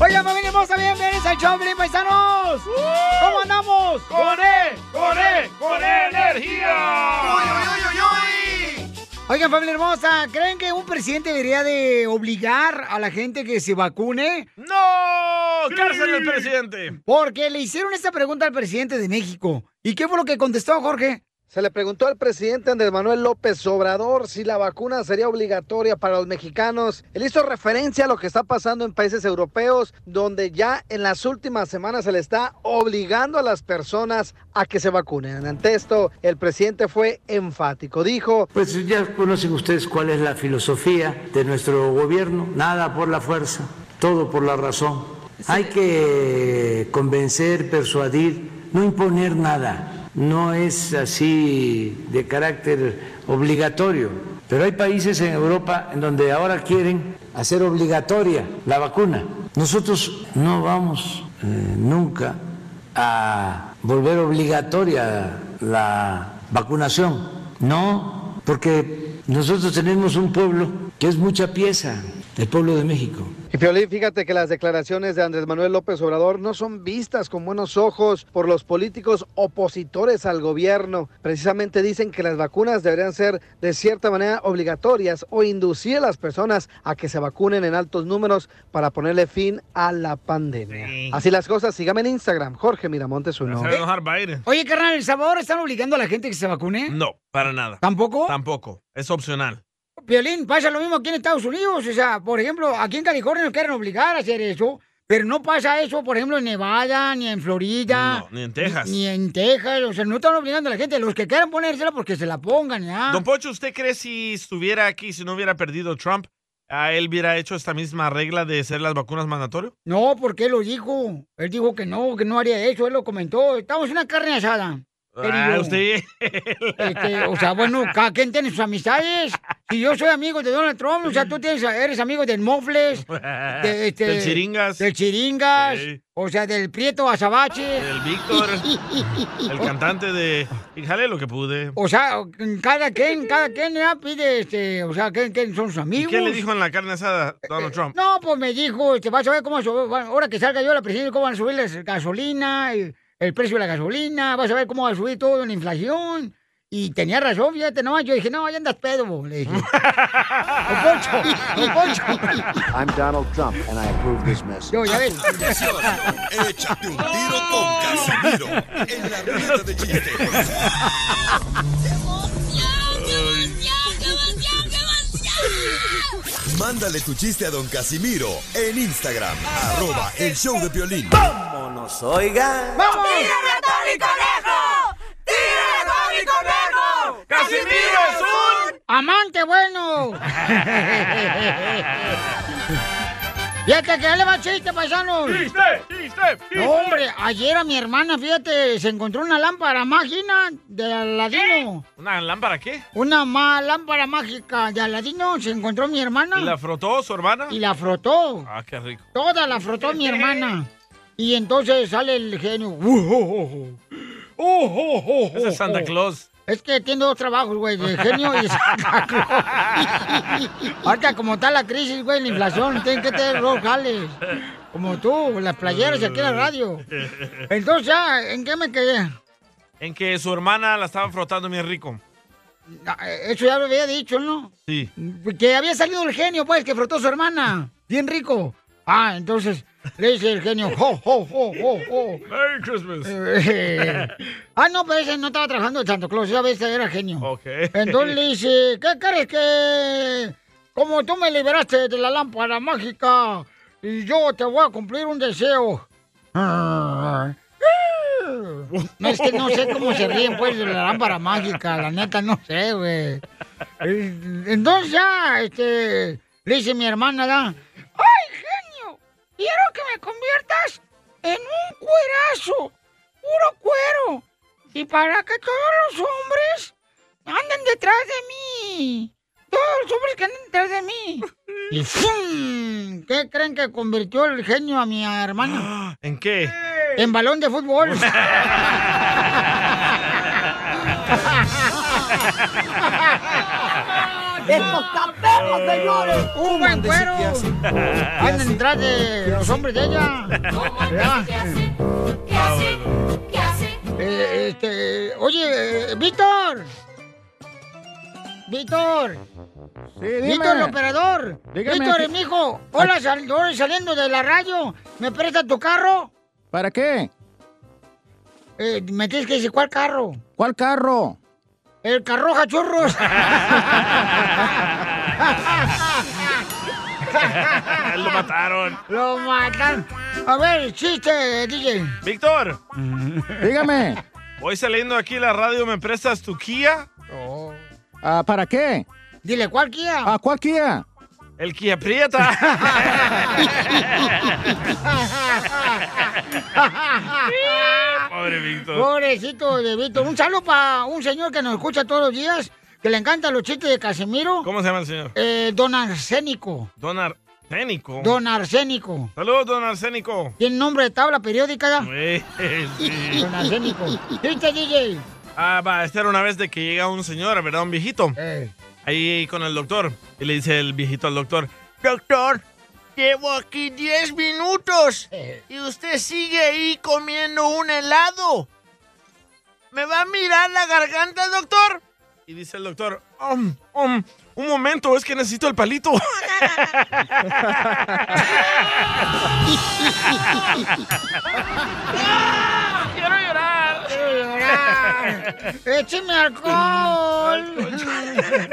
Oigan, familia hermosa, bienvenidos al show, Pelín Paisanos. ¿Cómo andamos? ¡Con E! ¡Con E! ¡Con energía! Oigan, familia hermosa, ¿creen que un presidente debería de obligar a la gente que se vacune? ¡No! ¡Cárcel del presidente! Porque le hicieron esta pregunta al presidente de México. ¿Y qué fue lo que contestó, Jorge? Se le preguntó al presidente Andrés Manuel López Obrador si la vacuna sería obligatoria para los mexicanos. Él hizo referencia a lo que está pasando en países europeos, donde ya en las últimas semanas se le está obligando a las personas a que se vacunen. Ante esto, el presidente fue enfático. Dijo, Pues ya conocen ustedes cuál es la filosofía de nuestro gobierno. Nada por la fuerza, todo por la razón. Hay que convencer, persuadir, no imponer nada. No es así de carácter obligatorio. Pero hay países en Europa en donde ahora quieren hacer obligatoria la vacuna. Nosotros no vamos eh, nunca a volver obligatoria la vacunación. No, porque nosotros tenemos un pueblo que es mucha pieza, el pueblo de México. Y Piolín, fíjate que las declaraciones de Andrés Manuel López Obrador no son vistas con buenos ojos por los políticos opositores al gobierno. Precisamente dicen que las vacunas deberían ser de cierta manera obligatorias o inducir a las personas a que se vacunen en altos números para ponerle fin a la pandemia. Así las cosas, sígame en Instagram, Jorge Miramontes uno. Se va a enojar Biden. Oye, carnal, ¿El Salvador están obligando a la gente que se vacune? No, para nada. ¿Tampoco? Tampoco. Es opcional. Violín, pasa lo mismo aquí en Estados Unidos. O sea, por ejemplo, aquí en California nos quieren obligar a hacer eso. Pero no pasa eso, por ejemplo, en Nevada, ni en Florida. No, ni en Texas. Ni en Texas. O sea, no están obligando a la gente. Los que quieran ponérsela porque se la pongan, ¿ya? Don Pocho, ¿usted cree si estuviera aquí, si no hubiera perdido Trump, a él hubiera hecho esta misma regla de ser las vacunas mandatorias? No, porque él lo dijo. Él dijo que no, que no haría eso. Él lo comentó. Estamos en una carne asada. Ah, usted. Este, o sea, bueno, cada quien tiene sus amistades. Si yo soy amigo de Donald Trump, o sea, tú tienes, eres amigo del Mofles, de, este, Del Chiringas. Del Chiringas, Sí. o sea, del Prieto Azabache. El Víctor, el cantante de Híjale lo que pude. O sea, cada quien, cada quien ya pide, este, o sea, ¿quién, quién son sus ¿Y amigos? qué le dijo en la carne asada Donald Trump? No, pues me dijo, este, vas a ver cómo ahora que salga yo la presidencia, cómo van a subir la gasolina, el, el precio de la gasolina, vas a ver cómo va a subir todo en la inflación. Y tenía razón, fíjate, no, yo dije, no, ya andas pedo, le dije. Don Poncho, Don Poncho. I'm Donald Trump, and I approve this message. Yo, ya ves. Échate un tiro con Casimiro en la ruleta de chistes. Mándale tu chiste a don Casimiro en Instagram, arroba el show de violín. ¡Vámonos, oigan! ¡Vamos! ¡Tírame a Tony Conejo! ¡Tírame a Tony Conejo! ¡Casimiro es un amante bueno! Fíjate que le va chiste, paisanos. ¡Chiste! ¡Chiste! No, hombre, ayer a mi hermana, fíjate, se encontró una lámpara mágica de Aladino. ¿Una lámpara qué? Una ma- lámpara mágica de Aladino se encontró mi hermana. ¿Y la frotó su hermana? Y la frotó. Ah, qué rico. Toda la frotó mi hermana. Y entonces sale el genio. "Uh, oh, oh, oh. Oh, oh, oh, Ese es Santa oh". Claus. Es que tiene dos trabajos, güey, de genio y Claus. Ahorita como está la crisis, güey, la inflación, tienen que tener dos jales. Como tú, las playeras y aquí en la radio. Entonces, ya, ¿en qué me quedé? En que su hermana la estaba frotando bien rico. Ah, Eso ya lo había dicho, ¿no? Sí. Que había salido el genio, pues, que frotó a su hermana. Bien rico. Ah, entonces le dice el genio, ¡ho, ho, ho, ho, ho! Merry Christmas. Eh, ah, no, pero ese no estaba trabajando de Santo Claus, esa vez era genio. Ok. Entonces le dice, ¿qué crees que... Como tú me liberaste de la lámpara mágica y yo te voy a cumplir un deseo? No, es que no sé cómo se ríen, pues, de la lámpara mágica. La neta, no sé, güey. Eh, Entonces ya, este... Le dice mi hermana, ¿da? ¡Ay! Quiero que me conviertas en un cuerazo. Puro cuero. Y para que todos los hombres anden detrás de mí. Todos los hombres que anden detrás de mí. Y ¡fum! ¿Qué creen que convirtió el genio a mi hermana? ¿En qué? En balón de fútbol. ¡Estos perros, señores! ¡Un buen cuero! Andan detrás de los hombres de ella. Ya. Eh, este, oye, eh, Víctor. Víctor. dime. Víctor, el operador. Dígame, Víctor, ¿qué- mi hijo. Hola, sal- hola, saliendo de la radio. ¿Me presta tu carro? ¿Para qué? Eh, me tienes que decir cuál carro. ¿Cuál carro? El carroja churros. Lo mataron. Lo mataron. A ver, chiste, DJ. Víctor. Dígame. Voy saliendo aquí a la radio, ¿me prestas tu Kia? Ah, ¿Para qué? Dile, ¿cuál Kia? ¿A cuál Kia? El Kia Prieta. Pobre Víctor. Pobrecito de Víctor. Un saludo para un señor que nos escucha todos los días, que le encantan los chistes de Casimiro. ¿Cómo se llama el señor? Eh, don Arsénico. Don Arsénico. Don Arsénico. Saludos, don Arsénico. Tiene nombre de tabla periódica, ¿ya? Sí. Don Arsénico. ¿Viste, DJ? Ah, va, esta era una vez de que llega un señor, ¿verdad? Un viejito. Eh. Ahí con el doctor. Y le dice el viejito al doctor, doctor, llevo aquí 10 minutos y usted sigue ahí comiendo un helado. ¿Me va a mirar la garganta, doctor? Y dice el doctor, "Um, um, un momento, es que necesito el palito. ¡Quiero llorar! ¡Quiero llorar! ¡Écheme alcohol!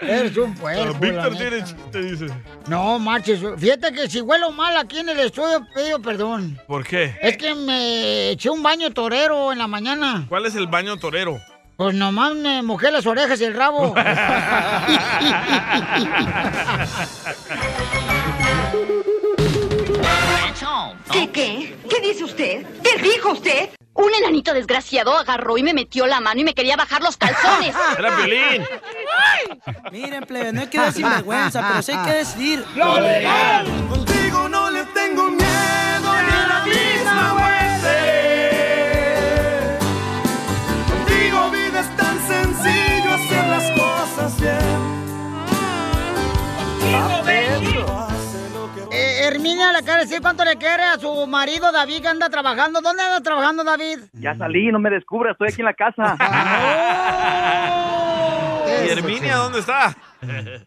Eres un puerco, Víctor tiene chiste, dice. No, marches. Fíjate que si huelo mal aquí en el estudio, pido perdón. ¿Por qué? Es que me eché un baño torero en la mañana. ¿Cuál es el baño torero? Pues nomás me mojé las orejas y el rabo. ¿Qué qué? ¿Qué dice usted? ¿Qué dijo usted? Un enanito desgraciado agarró y me metió la mano y me quería bajar los calzones. Era Piolín. Miren, plebe, no hay que dar sinvergüenza, pero sí hay que decidir. ¡Lo legal! Contigo no le tengo Herminia le quiere decir cuánto le quiere a su marido David que anda trabajando. ¿Dónde anda trabajando David? Ya salí, no me descubras, estoy aquí en la casa. ¿Y Herminia dónde está?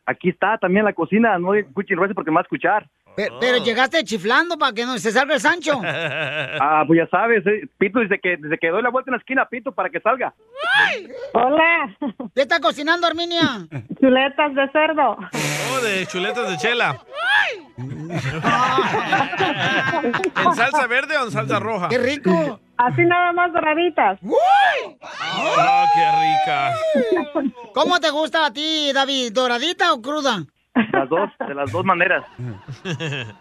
Aquí está, también en la cocina, no escuchen ruido porque me va a escuchar. Pe- Pero llegaste chiflando para que no se salga el Sancho. Ah, pues ya sabes, eh, Pito, desde que, desde que doy la vuelta en la esquina, Pito, para que salga. Hola. ¿Qué está cocinando, Herminia? Chuletas de cerdo. Oh, de chuletas de chela. ¿En salsa verde o en salsa roja? ¡Qué rico! Así nada más doraditas. ¡Oh, qué ricas! ¿Cómo te gusta a ti, David? ¿Doradita o cruda? Las dos, de las dos maneras.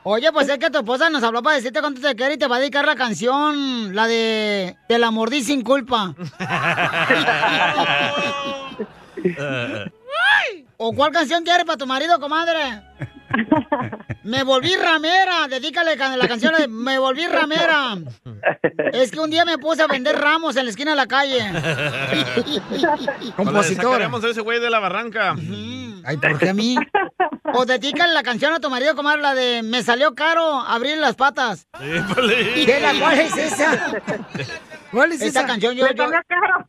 Oye, pues es que tu esposa nos habló para decirte cuánto te quiere y te va a dedicar la canción, la de Te la mordí sin culpa. ¿O cuál canción quieres para tu marido, comadre? Me volví ramera, dedícale ca- la canción de Me volví ramera. Es que un día me puse a vender ramos en la esquina de la calle. Compositora. Sacaremos a ese güey de la barranca. Ay, ¿por qué a mí? O dedícale la canción a tu marido, comadre, la de Me salió caro abrir las patas. ¿Qué, la cuál es esa? ¿Cuál es esa? canción? Yo, Me yo, salió caro.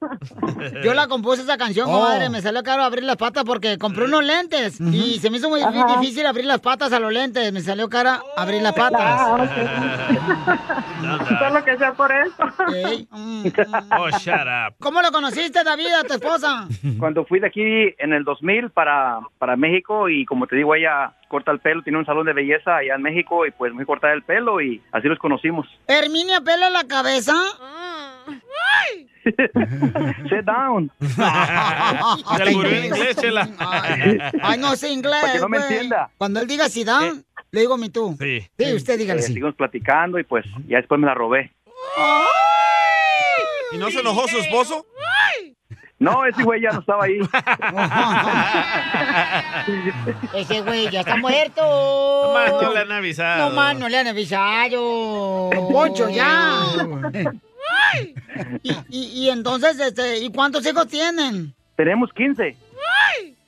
yo la compuse esa canción, Oh. madre. Me salió caro abrir las patas porque compré unos lentes y se me hizo muy Ajá. difícil abrir las patas a los lentes. Me salió cara abrir las patas. Ah, Solo que sea por eso. Oh, shut up. ¿Cómo lo conociste, David, a tu esposa? Cuando fui de aquí en el 2000 para, para México y como te digo, ella corta el pelo, tiene un salón de belleza allá en México y pues me fui a cortar el pelo y así los conocimos. ¿Herminia pela la cabeza? Sit down. Se en inglés, chela. Ay, no sé inglés. Para que no me güey. entienda. Cuando él diga sit down, le digo mi tú. Sí. Sí, usted dígale Eh, sí. Seguimos platicando y pues ya después me la robé. ¿Y no se enojó su esposo? No, ese güey ya no estaba ahí. Ese güey ya está muerto. Más no le han avisado. No más, no le han avisado. Poncho, ya. Y, y, y entonces, este, ¿y cuántos hijos tienen? Tenemos 15.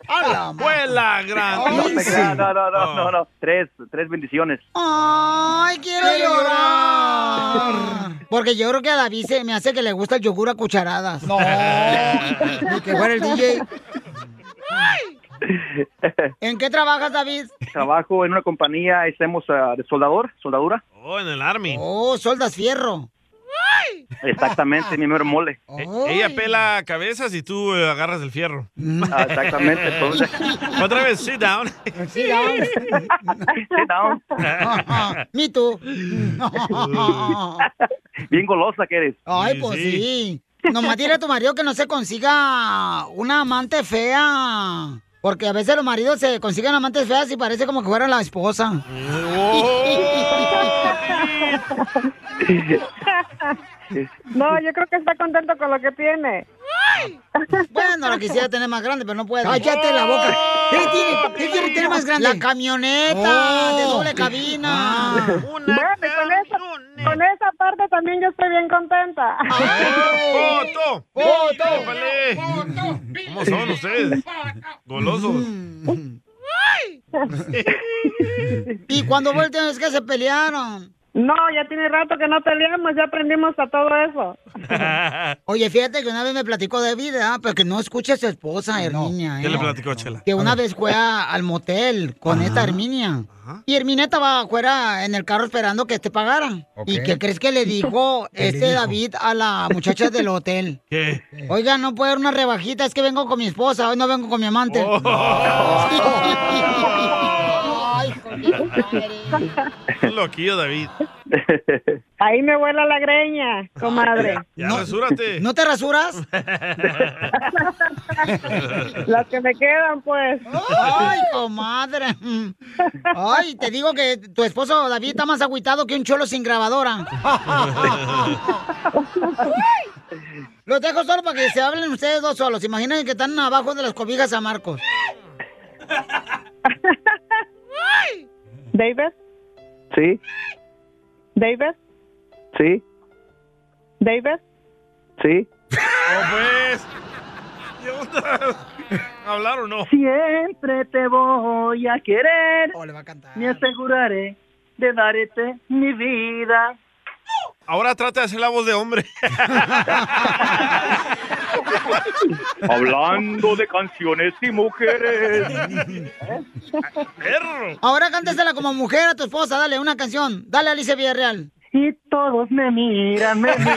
¡A la ¡Abuela No, no, no, no, no, no. Tres, tres bendiciones. ¡Ay, quiero llorar! Porque yo creo que a David se me hace que le gusta el yogur a cucharadas. No, ni que fuera el DJ. ¿En qué trabajas, David? Trabajo en una compañía, hacemos ah, de soldador, soldadura. Oh, en el Army. Oh, soldas fierro. Exactamente, mi mero mole. E- Ella pela cabezas y tú eh, agarras el fierro. Ah, exactamente, entonces. Otra vez, sit down. Sit down. Sit down. Me too. Bien golosa que eres. Ay, pues sí. Nomás dile a tu marido que no se consiga una amante fea. Porque a veces los maridos se consiguen amantes feas y parece como que fuera la esposa. No, yo creo que está contento con lo que tiene. Bueno, la quisiera tener más grande, pero no puede. Cállate la boca. ¿Qué tiene? ¿Qué quiere tener más grande? La camioneta de doble cabina. Bueno, y con esa, con esa parte también yo estoy bien contenta. ¡Foto! ¡Foto! ¿Cómo son ustedes? Golosos. ¿Y cuando última vez que se pelearon? No, ya tiene rato que no peleamos, ya aprendimos a todo eso. Oye, fíjate que una vez me platicó de vida, pero que no escucha a su esposa, Herminia. ¿Qué ¿eh? le platicó, Chela? Que una vez fue a- al motel con esta Herminia. Y Herminia estaba afuera en el carro esperando que te pagaran. ¿Y qué crees que le dijo ¿Qué le este dijo? David a la muchacha del hotel? ¿Qué? Oiga, no puede dar una rebajita, es que vengo con mi esposa, hoy no vengo con mi amante. Ay, Un loquillo, David. Ahí me vuela la greña, comadre. Ya, rasúrate. ¿No te rasuras? Las que me quedan, pues. Ay, comadre. Ay, te digo que tu esposo David está más agüitado que un cholo sin grabadora. Los dejo solo para que se hablen ustedes dos solos. Imaginen que están abajo de las cobijas a Marcos. David, Sí, David, sí, David. sí. Oh, pues. ¿Hablar o no? Siempre te voy a querer. Me aseguraré de darte mi vida. Ahora trata de hacer la voz de hombre. Hablando de canciones y mujeres. Ahora cántesela como mujer a tu esposa. Dale una canción. Dale, Alicia Villarreal. Y todos me miran, me miran.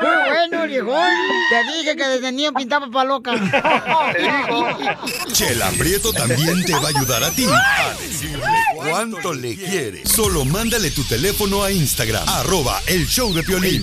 Muy bueno, viejón. Te dije que desde niño pintaba pa' loca. Chela Prieto también te va a ayudar a ti a decirle cuánto le quieres. Solo mándale tu teléfono a Instagram, arroba el show de Piolín.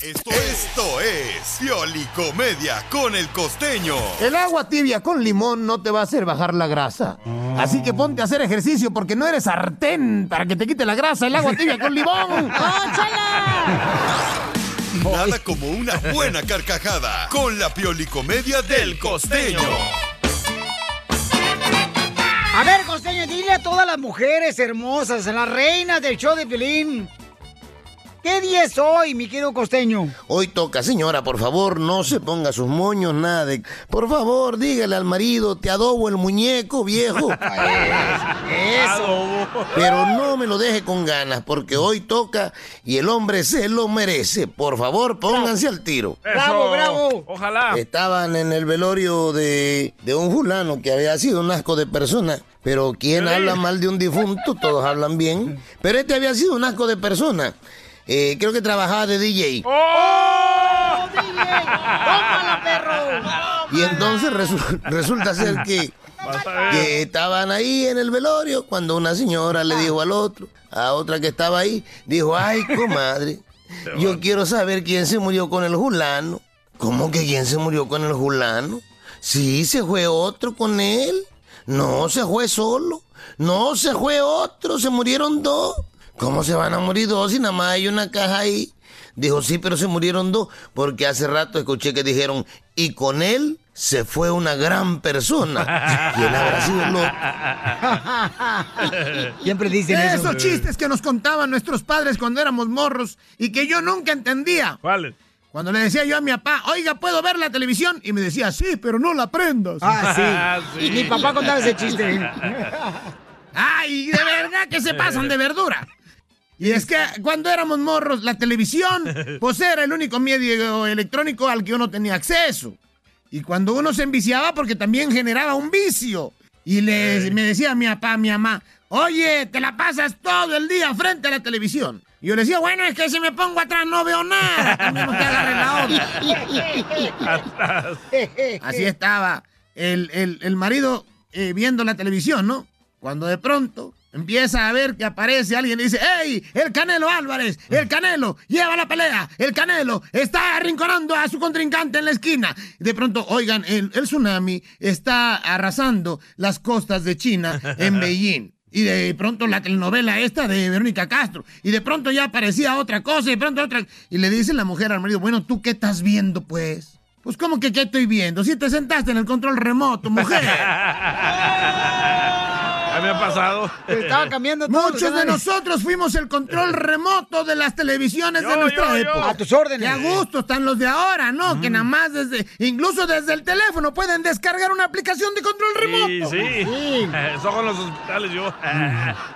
Esto, esto es Piolicomedia con el costeño. El agua tibia con limón no te va a hacer bajar la grasa. Así que ponte a hacer ejercicio porque no eres sartén para que te quite la grasa el agua tibia con limón. Nada como una buena carcajada con la Piolicomedia del costeño. A ver, costeño, dile a todas las mujeres hermosas, a las reinas del show de Pelín. ¿Qué día es hoy, mi querido costeño? Hoy toca, señora, por favor, no se ponga sus moños, nada de... Por favor, dígale al marido, te adobo el muñeco, viejo. Eso. Pero no me lo deje con ganas, porque hoy toca y el hombre se lo merece. Por favor, pónganse al tiro. Bravo, bravo. Ojalá. Estaban en el velorio de, de un fulano que había sido un asco de persona. Pero ¿quién habla mal de un difunto? Todos hablan bien. Pero este había sido un asco de persona. Eh, creo que trabajaba de DJ. ¡Oh, DJ! ¡Tómala, perro! Y entonces resu- resulta ser que, que estaban ahí en el velorio cuando una señora le dijo al otro, a otra que estaba ahí, dijo, ay, comadre, yo quiero saber quién se murió con el julano. ¿Cómo que quién se murió con el julano? Sí, se fue otro con él. No, se fue solo. No, se fue otro, se murieron dos. ¿Cómo se van a morir dos si nada más hay una caja ahí? Dijo, sí, pero se murieron dos, porque hace rato escuché que dijeron, y con él se fue una gran persona. ¿Quién habrá sido loco? Siempre dicen eso. Esos chistes que nos contaban nuestros padres cuando éramos morros y que yo nunca entendía. ¿Cuáles? Cuando le decía yo a mi papá, oiga, ¿puedo ver la televisión? Y me decía, sí, pero no la prendas. Ah, sí. Y mi papá contaba ese chiste. Ay, de verdad que se pasan de verdura. Y es que cuando éramos morros, la televisión, pues era el único medio electrónico al que uno tenía acceso. Y cuando uno se enviciaba, porque también generaba un vicio. Y le, me decía a mi papá, a mi mamá, oye, te la pasas todo el día frente a la televisión. Y yo le decía, bueno, es que si me pongo atrás no veo nada. Agarre la onda. Así estaba el, el- el marido eh, viendo la televisión, ¿no? Cuando de pronto empieza a ver que aparece alguien y dice, ¡Ey! El Canelo Álvarez, el Canelo, lleva la pelea, el Canelo está arrinconando a su contrincante en la esquina. De pronto, oigan, el, el tsunami está arrasando las costas de China en Beijing. Y de pronto la telenovela esta de Verónica Castro. Y de pronto ya aparecía otra cosa, y de pronto otra. Y le dice la mujer al marido, bueno, ¿tú qué estás viendo, pues? Pues, ¿cómo que qué estoy viendo? Si te sentaste en el control remoto, mujer. Me ha pasado. Estaba cambiando todo. Muchos de nosotros fuimos el control remoto de las televisiones de nuestra yo, yo. época. A tus órdenes. Que a gusto están los de ahora, ¿no? Que nada más desde, incluso desde el teléfono pueden descargar una aplicación de control Sí, remoto. sí. Eso con los hospitales yo.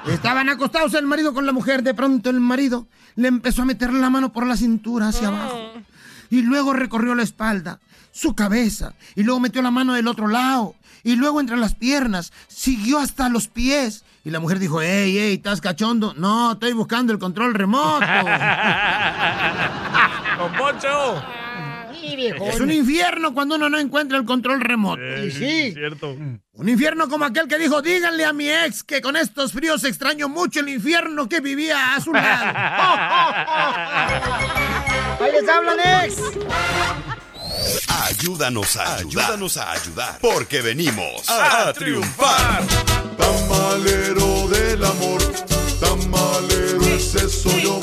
Estaban acostados el marido con la mujer. De pronto el marido le empezó a meter la mano por la cintura hacia abajo. Y luego recorrió la espalda, su cabeza. Y luego metió la mano del otro lado. Y luego entre las piernas. Siguió hasta los pies. Y la mujer dijo, ey, ey, ¿estás cachondo? No, estoy buscando el control remoto. ¡Con Poncho! es un infierno cuando uno no encuentra el control remoto. Eh, sí, cierto. Un infierno como aquel que dijo, díganle a mi ex que con estos fríos extraño mucho el infierno que vivía a su lado. ¡Ahí les hablan, ex! Ayúdanos a ayudar. Ayúdanos a ayudar. Porque venimos a, triunfar. Tamalero del amor, tamalero ese soy yo,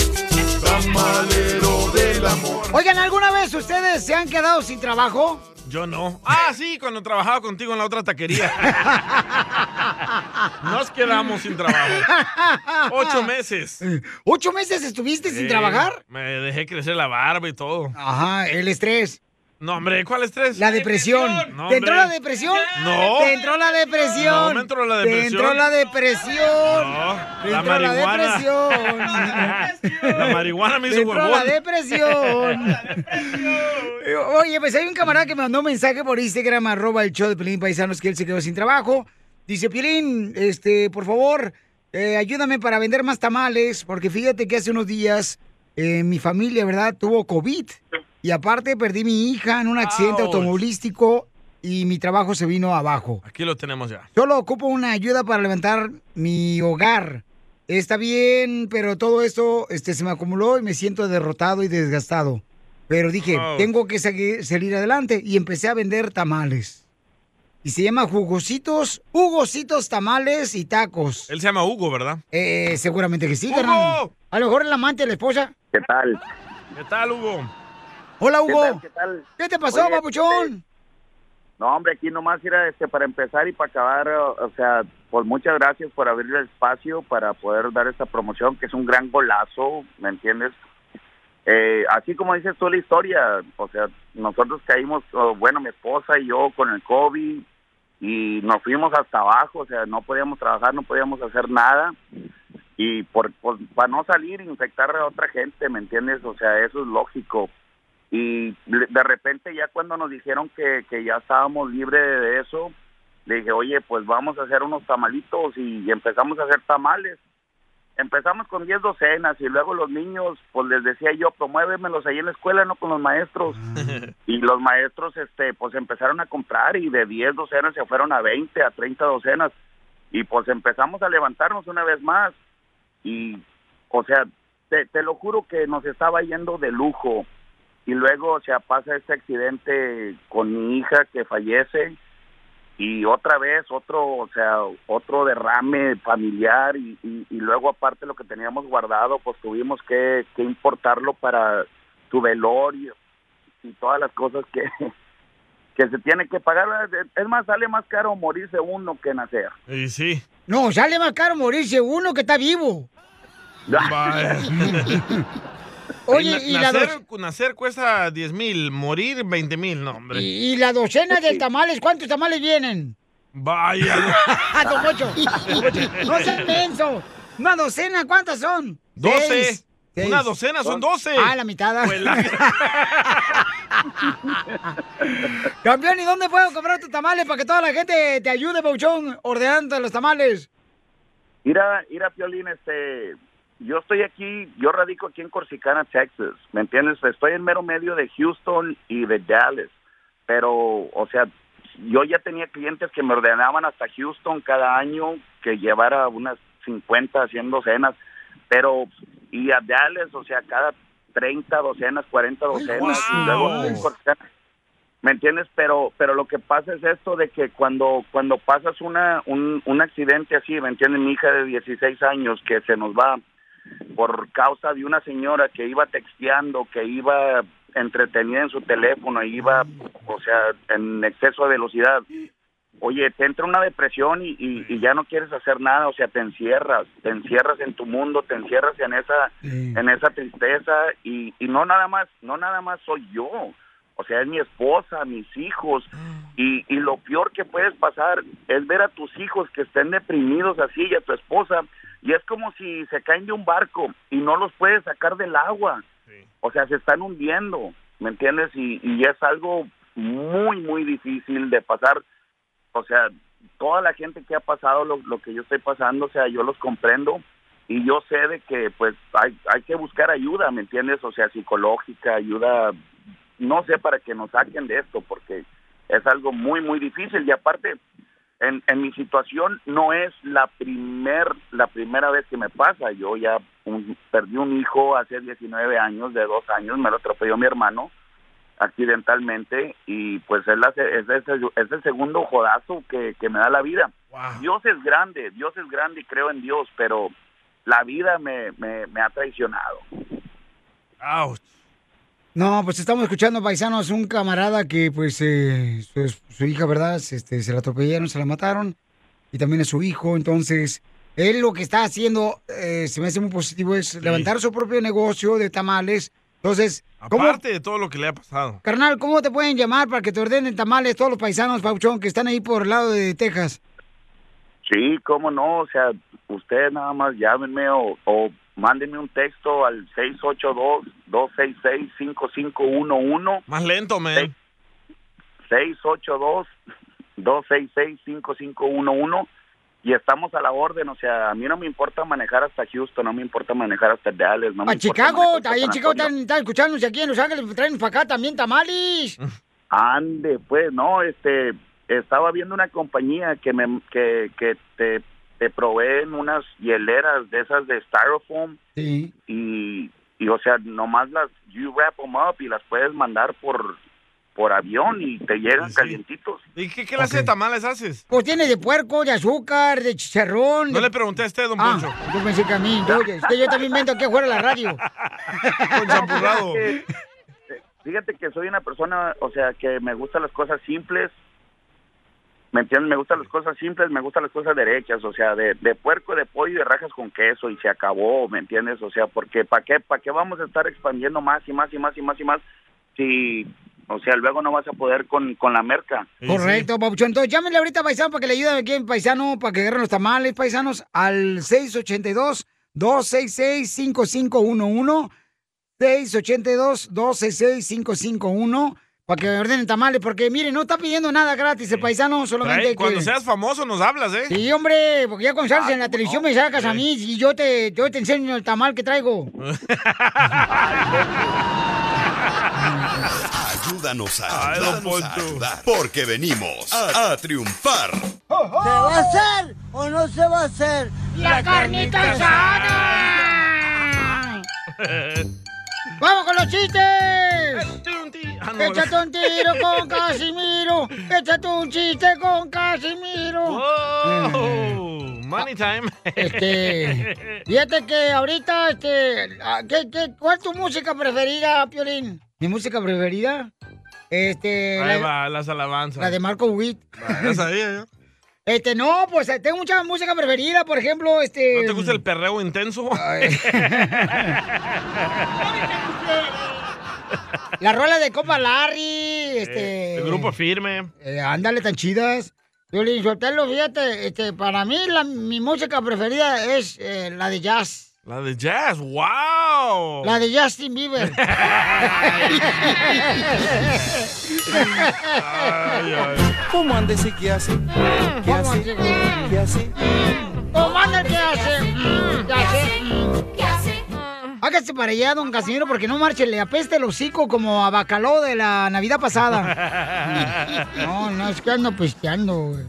tamalero del amor. Oigan, ¿alguna vez ustedes se han quedado sin trabajo? Yo no. Ah, sí, cuando trabajaba contigo en la otra taquería. Nos quedamos sin trabajo. Ocho meses. ¿Ocho meses estuviste sin trabajar? Me dejé crecer la barba y todo. Ajá, el estrés. No, hombre, ¿cuál estrés? La depresión. No, ¿Te entró la depresión? No. ¿Te entró la depresión? No me entró la ¿Te depresión. entró la depresión? No, ¿Te entró la marihuana. depresión? La marihuana me Te hizo entró huevón. la depresión. Oye, pues hay un camarada que me mandó un mensaje por Instagram, arroba el show de Pelín Paisanos, que él se quedó sin trabajo. Dice, Piolín, este, por favor, eh, ayúdame para vender más tamales, porque fíjate que hace unos días eh, mi familia, ¿verdad? Tuvo COVID. Y aparte perdí mi hija en un accidente Ouch. automovilístico y mi trabajo se vino abajo. Aquí lo tenemos ya. Solo ocupo una ayuda para levantar mi hogar. Está bien, pero todo esto este, se me acumuló y me siento derrotado y desgastado. Pero dije, tengo que seguir, salir adelante y empecé a vender tamales. Y se llama Jugositos, Hugositos Tamales y Tacos. Él se llama Hugo, ¿verdad? Eh, seguramente que sí, ¡Hugo! carnal. A lo mejor el amante de la esposa. ¿Qué tal? ¿Qué tal, Hugo? Hola, ¿Qué Hugo. tal? ¿Qué tal? ¿Qué te pasó, Oye, papuchón? este, No, hombre, aquí nomás era este, para empezar y para acabar, o o sea, pues muchas gracias por abrir el espacio para poder dar esta promoción, que es un gran golazo, ¿me entiendes? Eh, así como dices tú la historia, o sea, nosotros caímos, oh, bueno, mi esposa y yo con el COVID y nos fuimos hasta abajo, o sea, no podíamos trabajar, no podíamos hacer nada y por, por- para no salir e infectar a otra gente, ¿me entiendes? O sea, eso es lógico. Y de repente ya cuando nos dijeron que, que ya estábamos libres de eso, le dije, oye, pues vamos a hacer unos tamalitos y, y empezamos a hacer tamales. Empezamos con 10 docenas y luego los niños, pues les decía yo, promuévemelos ahí en la escuela, no con los maestros. Y los maestros, este, pues empezaron a comprar y de 10 docenas se fueron a 20, a 30 docenas. Y pues empezamos a levantarnos una vez más. Y, o sea, te, te lo juro que nos estaba yendo de lujo. Y luego, o sea, pasa este accidente con mi hija que fallece y otra vez otro, o sea, otro derrame familiar y, y, y luego aparte lo que teníamos guardado, pues tuvimos que, que importarlo para su velorio y todas las cosas que, que se tiene que pagar. Es más, sale más caro morirse uno que nacer. Y sí. No, sale más caro morirse uno que está vivo. Oye, Y y na- la nacer, dos- nacer cuesta 10 mil, morir 20 mil, no, hombre. Y, y la docena de tamales, ¿cuántos tamales vienen? Vaya. Don Poncho, Don no seas menso. Una docena, ¿cuántas son? 12. Seis. Una docena son 12. Ah, la mitad. Pues la- Campeón, ¿y dónde puedo comprar tus tamales para que toda la gente te ayude, Pauchón, ordenando los tamales? Mira, mira, Piolín, este, yo estoy aquí, yo radico aquí en Corsicana, Texas, ¿me entiendes? Estoy en mero medio de Houston y de Dallas, pero, o sea, yo ya tenía clientes que me ordenaban hasta Houston cada año que llevara unas 50, 100 docenas, pero, y a Dallas, o sea, cada 30 docenas, 40 docenas, y luego en Corsicana. ¿Me entiendes? Pero pero lo que pasa es esto de que cuando cuando pasas una un, un accidente así, ¿me entiendes? Mi hija de 16 años que se nos va por causa de una señora que iba texteando, que iba entretenida en su teléfono, iba, o sea, en exceso de velocidad. Oye, te entra una depresión y, y, y ya no quieres hacer nada, o sea, te encierras, te encierras en tu mundo, te encierras en esa en esa tristeza y, y no nada más, no nada más soy yo, o sea, es mi esposa, mis hijos. Y, y lo peor que puedes pasar es ver a tus hijos que estén deprimidos así y a tu esposa y es como si se caen de un barco y no los puedes sacar del agua, o sea, se están hundiendo, ¿me entiendes? Y, y es algo muy, muy difícil de pasar, o sea, toda la gente que ha pasado lo, lo que yo estoy pasando, o sea, yo los comprendo. Y yo sé de que pues hay, hay que buscar ayuda, ¿me entiendes? O sea, psicológica, ayuda, no sé, para que nos saquen de esto, porque es algo muy, muy difícil. Y aparte, en, en mi situación no es la primer la primera vez que me pasa, yo ya un- perdí un hijo hace 19 años, de dos años, me lo atropelló mi hermano accidentalmente y pues es, la, es, el, es el segundo jodazo que, que me da la vida. Dios es grande, Dios es grande y creo en Dios, pero la vida me, me, me ha traicionado. No, pues estamos escuchando, paisanos, un camarada que, pues, eh, su, su hija, ¿verdad? Este, se la atropellaron, se la mataron, y también es su hijo, entonces, él lo que está haciendo, eh, se me hace muy positivo, es levantar su propio negocio de tamales. Entonces, ¿cómo, Aparte de todo lo que le ha pasado. carnal, cómo te pueden llamar para que te ordenen tamales todos los paisanos, Pauchón, que están ahí por el lado de Texas? Sí, cómo no, o sea, ustedes nada más llámenme o, o mándenme un texto al 682-266-5511. Más lento, man. 682-266-5511 y estamos a la orden, o sea, a mí no me importa manejar hasta Houston, no me importa manejar hasta Dallas, no me A importa Chicago, ahí en Chicago están, están escuchándonos aquí en Los Ángeles, traen para acá también tamales. Ande, pues, no, este, estaba viendo una compañía que me, que, que te, te proveen unas hieleras de esas de styrofoam Sí. y, y, o sea, nomás las, you wrap them up y las puedes mandar por, por avión y te llegan calientitos. ¿Y qué clase de tamales haces? Pues tiene de puerco, de azúcar, de chicharrón. No de- le pregunté a usted, don Ah, Poncho. yo pensé que a mí, yo, es que yo también vendo aquí afuera la radio. Con champurrado. Fíjate que soy una persona, o sea, que me gustan las cosas simples. ¿Me entiendes? Me gustan las cosas simples, me gustan las cosas derechas, o sea, de, de puerco, de pollo y de rajas con queso y se acabó, ¿me entiendes? O sea, porque ¿para qué, para qué vamos a estar expandiendo más y más y más y más y más si, o sea, luego no vas a poder con, con la merca? Correcto, Papuchón. Entonces, llámenle ahorita, paisano, para que le ayuden aquí en paisano, para que agarren los tamales, paisanos, al 682-266-5511. 682-266-5511. Para que ordenen tamales, porque miren, no está pidiendo nada gratis el paisano, solamente Trae- que... Cuando seas famoso nos hablas, ¿eh? Sí, hombre, porque ya cuando sales en la televisión me sacas a mí y yo te, yo te enseño el tamal que traigo. Ayúdanos a, ayúdanos a ayudar, porque venimos a, a triunfar. ¿Se va a hacer o no se va a hacer? ¡La carnita asada! ¡Vamos con los chistes! Ah, Échate un tiro con Casimiro. Échate un chiste con Casimiro. Oh, money time. Este, fíjate que ahorita, este, ah, ¿qué, qué, cuál es tu música preferida, Piolín? ¿Mi música preferida? Este, Ahí la, va, las alabanzas. la de Marco Witt. Ya sabía yo. Este, no, pues eh, tengo mucha música preferida, por ejemplo, este... ¿No te gusta el perreo intenso? La rola de Copa Larry, este... El grupo firme. Eh, ándale, tan chidas. Piolín Sotelo, fíjate, este, para mí la, mi música preferida es eh, la de jazz. La de jazz, wow. La de Justin Bieber. ¿Cómo anda ese que hace? ¿Qué ¿Cómo hace? hace? ¿Qué hace? ¿Cómo anda el que hace? ¿Qué hace? ¿Qué hace? Hágase para allá, don Casimiro, porque no marche, le apeste el hocico como a bacalao de la Navidad pasada. No, no, es que ando pisteando, güey.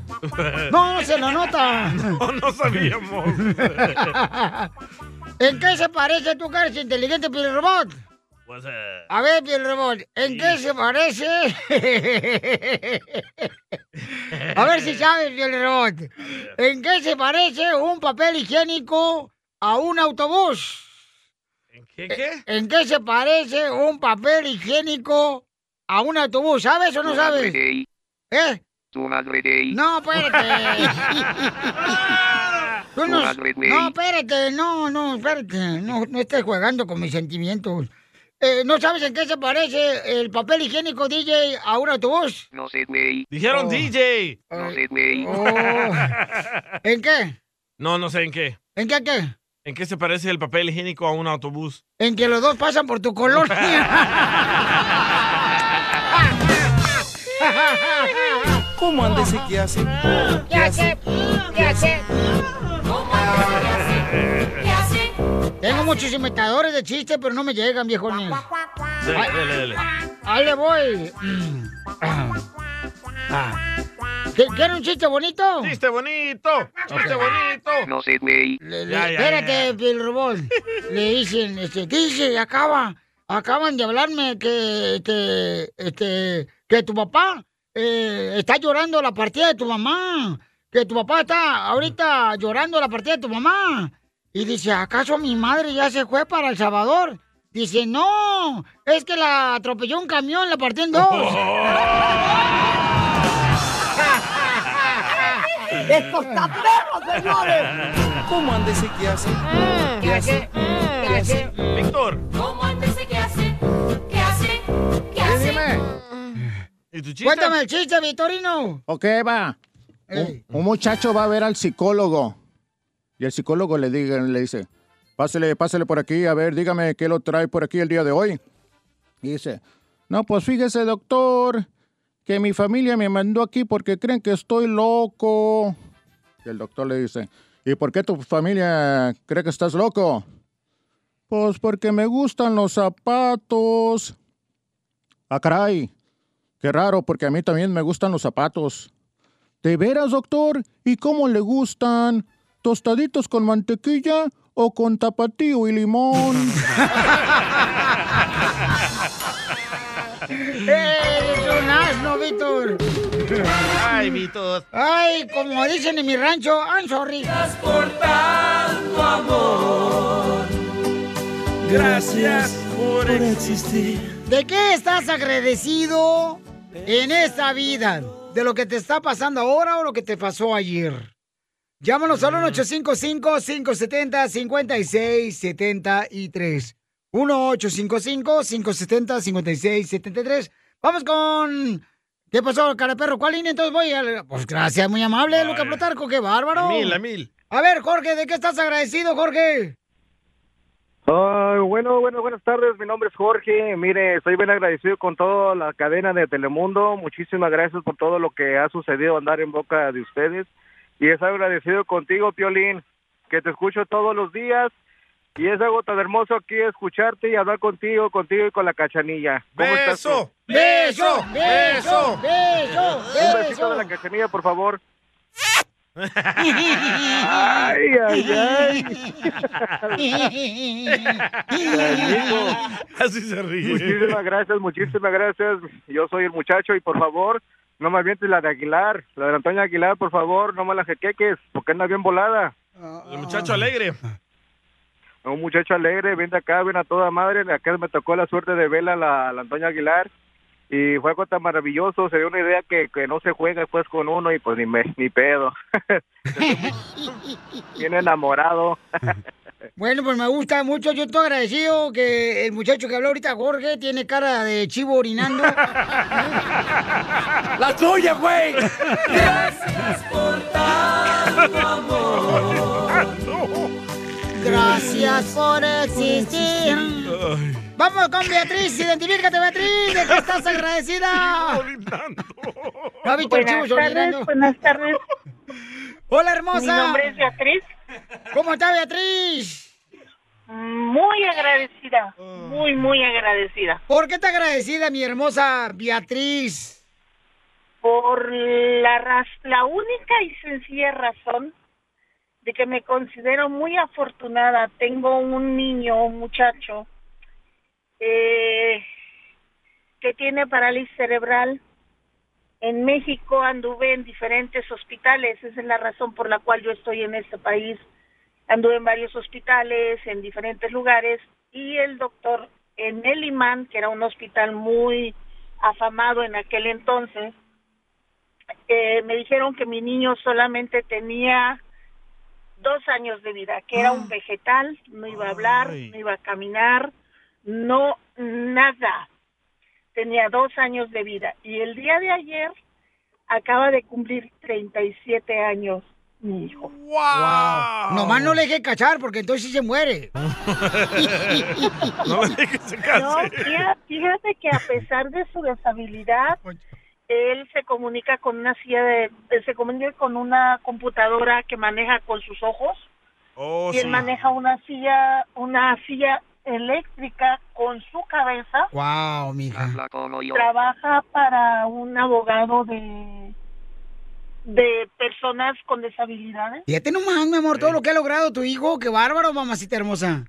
No, no se lo nota. No, no sabíamos. ¿En qué se parece tu cara inteligente, Piel Robot? What's up? A ver, Piel Robot, ¿en qué se parece? A ver si sabes, Piel Robot. ¿En qué se parece un papel higiénico a un autobús? ¿Qué, qué? ¿En qué se parece un papel higiénico a un autobús? ¿Sabes o no sabes? ¿Eh? Tu madre gay. No, espérate. Tú no, güey. no, espérate, no, no, espérate. No, no estés jugando con mis sentimientos. Eh, ¿No sabes en qué se parece el papel higiénico DJ a un autobús? No sé, güey. Dijeron Oh. DJ. No sé, güey. Oh. ¿En qué? No, no sé en qué. ¿En qué qué? ¿En qué se parece el papel higiénico a un autobús? En que los dos pasan por tu colonia. ¿Cómo anda ese que hace? ¿Qué hace? ¿Qué hace? Tengo muchos imitadores de chistes, pero no me llegan, viejones. Dele, dele, dele. Ahí le voy. Ah. ¿Qué- ¿Quieren un chiste bonito? ¡Chiste bonito! ¡Chiste bonito! No sé, güey. Le- le- Ya, ya, espérate, Robot. Le dicen, este, ¿qué dice? Acaba, acaban de hablarme que, que, este, que tu papá eh, está llorando la partida de tu mamá. Que tu papá está ahorita llorando la partida de tu mamá. Y dice, ¿acaso mi madre ya se fue para El Salvador? Dice, no, es que la atropelló un camión, la partió en dos. ¡Esto está perro, señores! ¿Cómo anda ese que hace? ¿Qué hace? ¿Qué hace? Víctor. ¿Cómo ¿Y tu chiste? Cuéntame el chiste, Vitorino. Ok, va. Un muchacho va a ver al psicólogo. Y el psicólogo le, diga, le dice, pásele, pásele por aquí, a ver, dígame qué lo trae por aquí el día de hoy. Y dice, no, pues fíjese, doctor, que mi familia me mandó aquí porque creen que estoy loco. Y el doctor le dice, ¿y por qué tu familia cree que estás loco? Pues porque me gustan los zapatos. Ah, caray. Qué raro, porque a mí también me gustan los zapatos. ¿De veras, doctor? ¿Y cómo le gustan? ¿Tostaditos con mantequilla o con tapatío y limón? ¡Eres un asno, Víctor! Ay, Víctor. Ay, como dicen en mi rancho, I'm sorry. por tanto amor. Gracias por existir. ¿De qué estás agradecido en esta vida? ¿De lo que te está pasando ahora o lo que te pasó ayer? Llámanos al 1-855-570-5673. 1-855-570-5673. Vamos con... ¿Qué pasó, cara perro? ¿Cuál línea entonces voy? Pues gracias, muy amable, Luca Plutarco, qué bárbaro. A mil, a mil. A ver, Jorge, ¿de qué estás agradecido, Jorge? Ah, bueno, bueno, buenas tardes. Mi nombre es Jorge. Mire, estoy bien agradecido con toda la cadena de Telemundo. Muchísimas gracias por todo lo que ha sucedido andar en boca de ustedes. Y estoy agradecido contigo, Piolín, que te escucho todos los días. Y es algo tan hermoso aquí escucharte y hablar contigo, contigo y con la cachanilla. ¿Cómo estás? tú? ¡Beso! ¡Beso! ¡Beso! Un besito de la cachanilla, por favor. Ay, ay, ay. Así se ríe. Muchísimas gracias, muchísimas gracias. Yo soy el muchacho y por favor, no me avientes la de Aguilar, la de Antonio Aguilar, por favor, no me la jequeques, porque anda bien volada. El muchacho alegre. Un muchacho alegre, ven de acá, ven a toda madre. Acá me tocó la suerte de verla a la, la Antonio Aguilar. Y fue algo tan maravilloso, se dio una idea que, que no se juega después con uno y pues ni, me, ni pedo. bien enamorado. Bueno, pues me gusta mucho. Yo estoy agradecido que el muchacho que habló ahorita, Jorge, tiene cara de chivo orinando. ¡La tuya, güey! Gracias por tanto amor. Gracias por existir. Vamos con Beatriz. Identifícate, Beatriz. ¿De qué estás agradecida? No el chivo Buenas tardes, buenas tardes. Hola, hermosa. Mi nombre es Beatriz. ¿Cómo está, Beatriz? Muy agradecida, muy, muy agradecida. ¿Por qué te agradecida, mi hermosa Beatriz? Por la, la única y sencilla razón de que me considero muy afortunada. Tengo un niño, un muchacho, eh, que tiene parálisis cerebral. En México anduve en diferentes hospitales, esa es la razón por la cual yo estoy en este país. Anduve en varios hospitales, en diferentes lugares, y el doctor en el imán, que era un hospital muy afamado en aquel entonces, eh, me dijeron que mi niño solamente tenía dos años de vida, que era un vegetal, no iba a hablar, no iba a caminar, no, nada. Tenía dos años de vida. Y el día de ayer acaba de cumplir 37 años mi hijo. ¡Wow! Nomás no le deje cachar porque entonces sí se muere. No le dejes se No, fíjate, fíjate que a pesar de su deshabilidad, él se comunica con una silla de, él se comunica con una computadora que maneja con sus ojos Oh, y él sí. maneja una silla, una silla eléctrica con su cabeza. Wow, mija. Trabaja para un abogado de de personas con deshabilidades. Fíjate nomás, mi amor, todo lo que ha logrado tu hijo. Qué bárbaro, mamacita hermosa.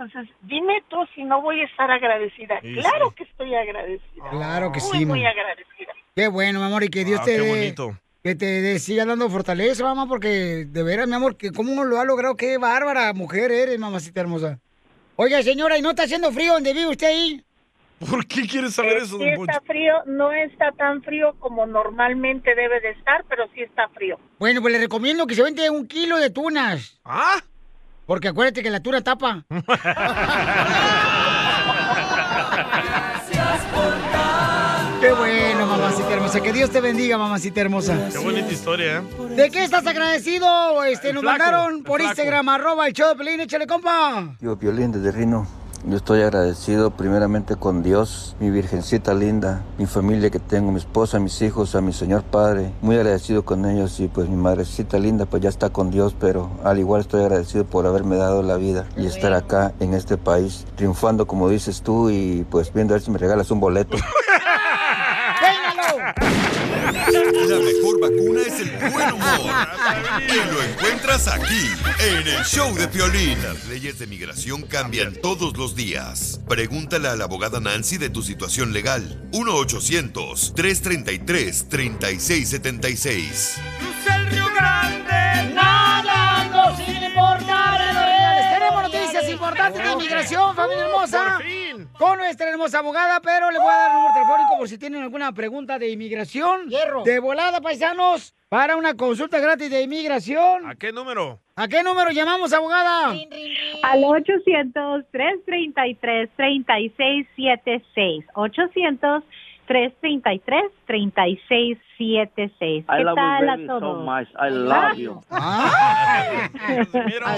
Entonces, dime tú si no voy a estar agradecida. Sí, claro que estoy agradecida. Claro que muy, sí, Muy mamá. agradecida. Qué bueno, mi amor, y que Dios Ah, te qué bonito. que te siga dando fortaleza, mamá, porque de veras, mi amor, que cómo lo ha logrado, qué bárbara mujer eres, mamacita hermosa. Oiga, señora, ¿y no está haciendo frío donde vive usted ahí? ¿Por qué quieres saber eso, Sí don está frío, no está tan frío como normalmente debe de estar, pero sí está frío. Bueno, pues le recomiendo que se vende un kilo de tunas. ¿Ah? Porque acuérdate que la tuna tapa. Qué bueno, mamacita hermosa. Que Dios te bendiga, mamacita hermosa. Qué bonita historia, ¿eh? ¿De qué estás agradecido? Este, El nos flaco, mandaron por. Instagram, arroba el show de Pelín, échale compa. Yo, Piolín, desde Rino. Yo estoy agradecido primeramente con Dios, mi virgencita linda, mi familia que tengo, mi esposa, mis hijos, a mi Señor Padre. Muy agradecido con ellos y pues mi madrecita linda pues ya está con Dios, pero al igual estoy agradecido por haberme dado la vida y estar acá en este país, triunfando como dices tú y pues viendo a ver si me regalas un boleto. La mejor vacuna es el buen humor. Y lo encuentras aquí, en el show de Piolín. Las leyes de migración cambian todos los días. Pregúntale a la abogada Nancy de tu situación legal. 1-800-333-3676. inmigración, ¡Oh, familia hermosa. Con nuestra hermosa abogada, pero le voy a dar el número telefónico por si tienen alguna pregunta de inmigración. Hierro. De volada, paisanos, para una consulta gratis de inmigración. ¿A qué número? ¿A qué número llamamos, abogada? Al 800-333-3676. 800 333-3676. I love tal you a todos? so much. I love you. Ah.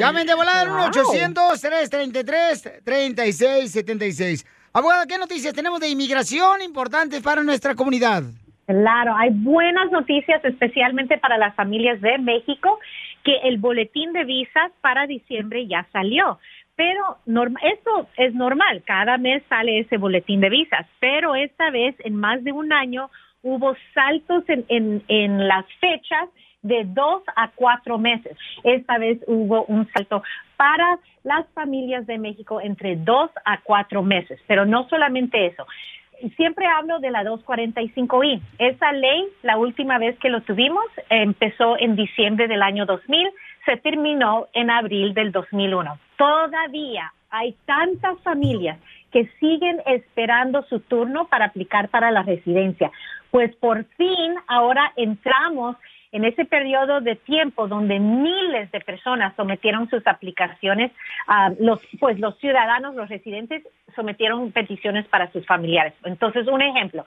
Llamen de volada al 1-800-333-3676. Abogada, ¿qué noticias tenemos de inmigración importantes para nuestra comunidad? Claro, hay buenas noticias, especialmente para las familias de México, que el boletín de visas para diciembre ya salió. Pero esto es normal, cada mes sale ese boletín de visas, pero esta vez en más de un año hubo saltos en, en las fechas de dos a cuatro meses. Esta vez hubo un salto para las familias de México entre dos a cuatro meses, pero no solamente eso siempre hablo de la 245i. Esa ley, la última vez que lo tuvimos, empezó en diciembre del año 2000, se terminó en abril del 2001. Todavía hay tantas familias que siguen esperando su turno para aplicar para la residencia. Pues por fin ahora entramos en ese periodo de tiempo donde miles de personas sometieron sus aplicaciones, ah, los, pues los ciudadanos, los residentes sometieron peticiones para sus familiares. Entonces, un ejemplo,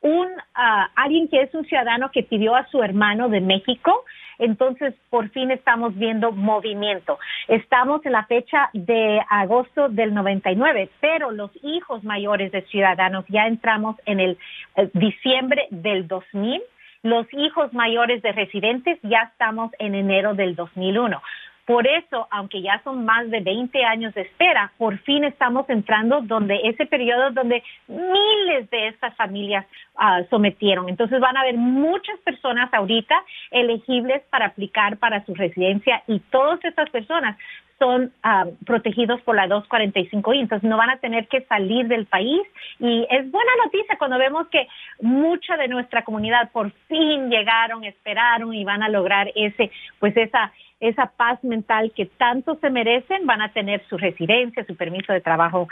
un ah, alguien que es un ciudadano que pidió a su hermano de México, entonces por fin estamos viendo movimiento. Estamos en la fecha de agosto del 99, pero los hijos mayores de ciudadanos ya entramos en el eh, diciembre del 2000 los hijos mayores de residentes ya estamos en enero del 2001. Por eso, aunque ya son más de 20 años de espera, por fin estamos entrando donde ese periodo donde miles de estas familias ah, sometieron. Entonces van a haber muchas personas ahorita elegibles para aplicar para su residencia y todas estas personas son ah, protegidos por la 245i, entonces no van a tener que salir del país y es buena noticia cuando vemos que mucha de nuestra comunidad por fin llegaron, esperaron y van a lograr ese, pues esa esa paz mental que tanto se merecen, van a tener su residencia, su permiso de trabajo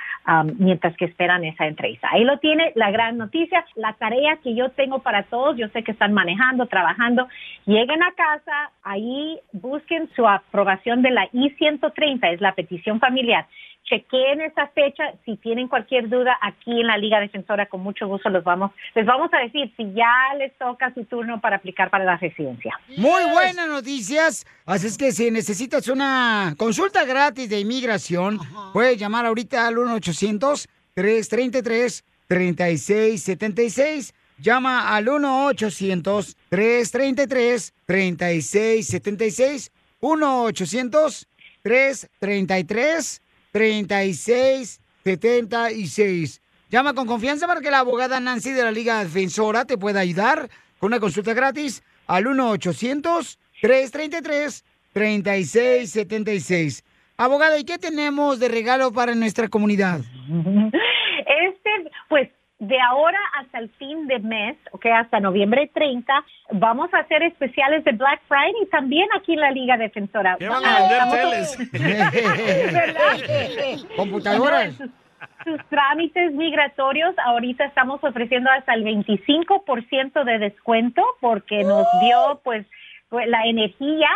mientras que esperan esa entrevista. Ahí lo tiene la gran noticia, la tarea que yo tengo para todos, yo sé que están manejando, trabajando, lleguen a casa, ahí busquen su aprobación de la I-130, es la petición familiar. Chequeen esa fecha, si tienen cualquier duda aquí en la Liga Defensora, con mucho gusto los vamos, les vamos a decir si ya les toca su turno para aplicar para la residencia. Muy buenas noticias. Así es que si necesitas una consulta gratis de inmigración, puedes llamar ahorita al 1-800-333-3676. Llama al 1-800-333-3676. 1-800-333-3676. Llama con confianza para que la abogada Nancy de la Liga Defensora te pueda ayudar con una consulta gratis al 1-800-333-3676. Abogada, ¿y qué tenemos de regalo para nuestra comunidad? Este, pues de ahora hasta el fin de mes, ok, hasta noviembre 30, vamos a hacer especiales de Black Friday también aquí en la Liga Defensora. ¿Qué van a vender. Computadoras. No, sus, sus trámites migratorios, ahorita estamos ofreciendo hasta el 25% de descuento porque nos dio pues pues, la energía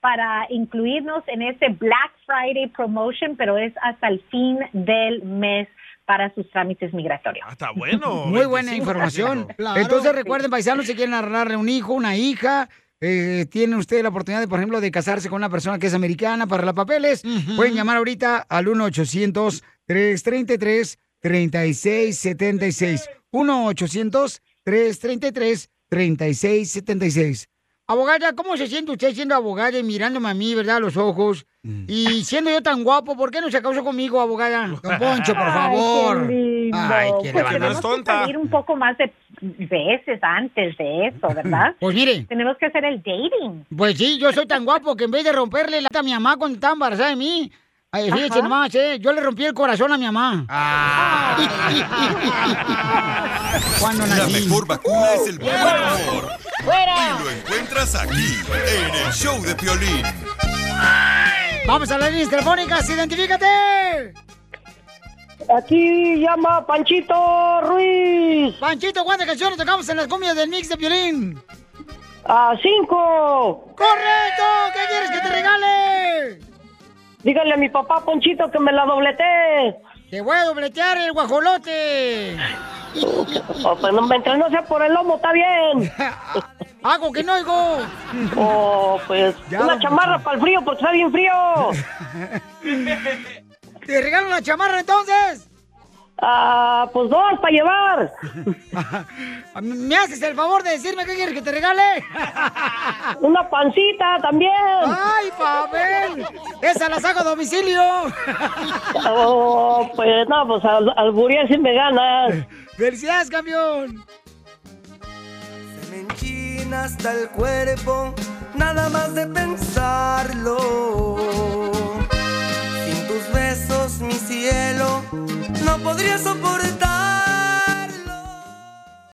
para incluirnos en este Black Friday promotion, pero es hasta el fin del mes para sus trámites migratorios. Está bueno. Muy buena 25%. información. Claro. Entonces recuerden, paisanos, si quieren arreglarle un hijo, una hija, eh, tienen ustedes la oportunidad, de, por ejemplo, de casarse con una persona que es americana para los papeles, pueden llamar ahorita al 1-800-333-3676. 1-800-333-3676. Abogada, ¿cómo se siente usted siendo abogada y mirándome a mí, verdad, a los ojos? Y siendo yo tan guapo, ¿por qué no se causó conmigo, abogada? Don Poncho, por Ay, favor. qué lindo. Ay, qué pues tenemos que salir un poco más de veces antes de eso, ¿verdad? Pues mire. Tenemos que hacer el dating. Pues sí, yo soy tan guapo que en vez de romperle la a mi mamá cuando estaba embarazada de mí, ay, fíjese Ajá. nomás, ¿eh? Yo le rompí el corazón a mi mamá. Cuando La nací. mejor vacuna es el buen humor. ¡Fuera! Y lo encuentras aquí, en el show de Piolín. Vamos a las líneas telefónicas, identifícate. Aquí llama Panchito Ruiz. Panchito, ¿cuántas canciones tocamos en las cumbias del mix de violín? A cinco. ¡Correcto! ¿Qué quieres que te regale? Dígale a mi papá Ponchito que me la doblete. Te voy a dobletear el guajolote. Oh, pues no, mientras no sea por el lomo, está bien. Hago que no oigo. Oh, pues una chamarra para el frío porque está bien frío. ¿Te regalo la chamarra entonces? Ah, pues dos para llevar. ¿Me haces el favor de decirme qué quieres que te regale? Una pancita también. ¡Ay, Pavel! ¡Esa la saco a domicilio! Oh, pues no, pues al, al si me ganas. ¡Felicidades, campeón! Se me enchina hasta el cuerpo, nada más de pensarlo. Mi cielo, no podría soportar.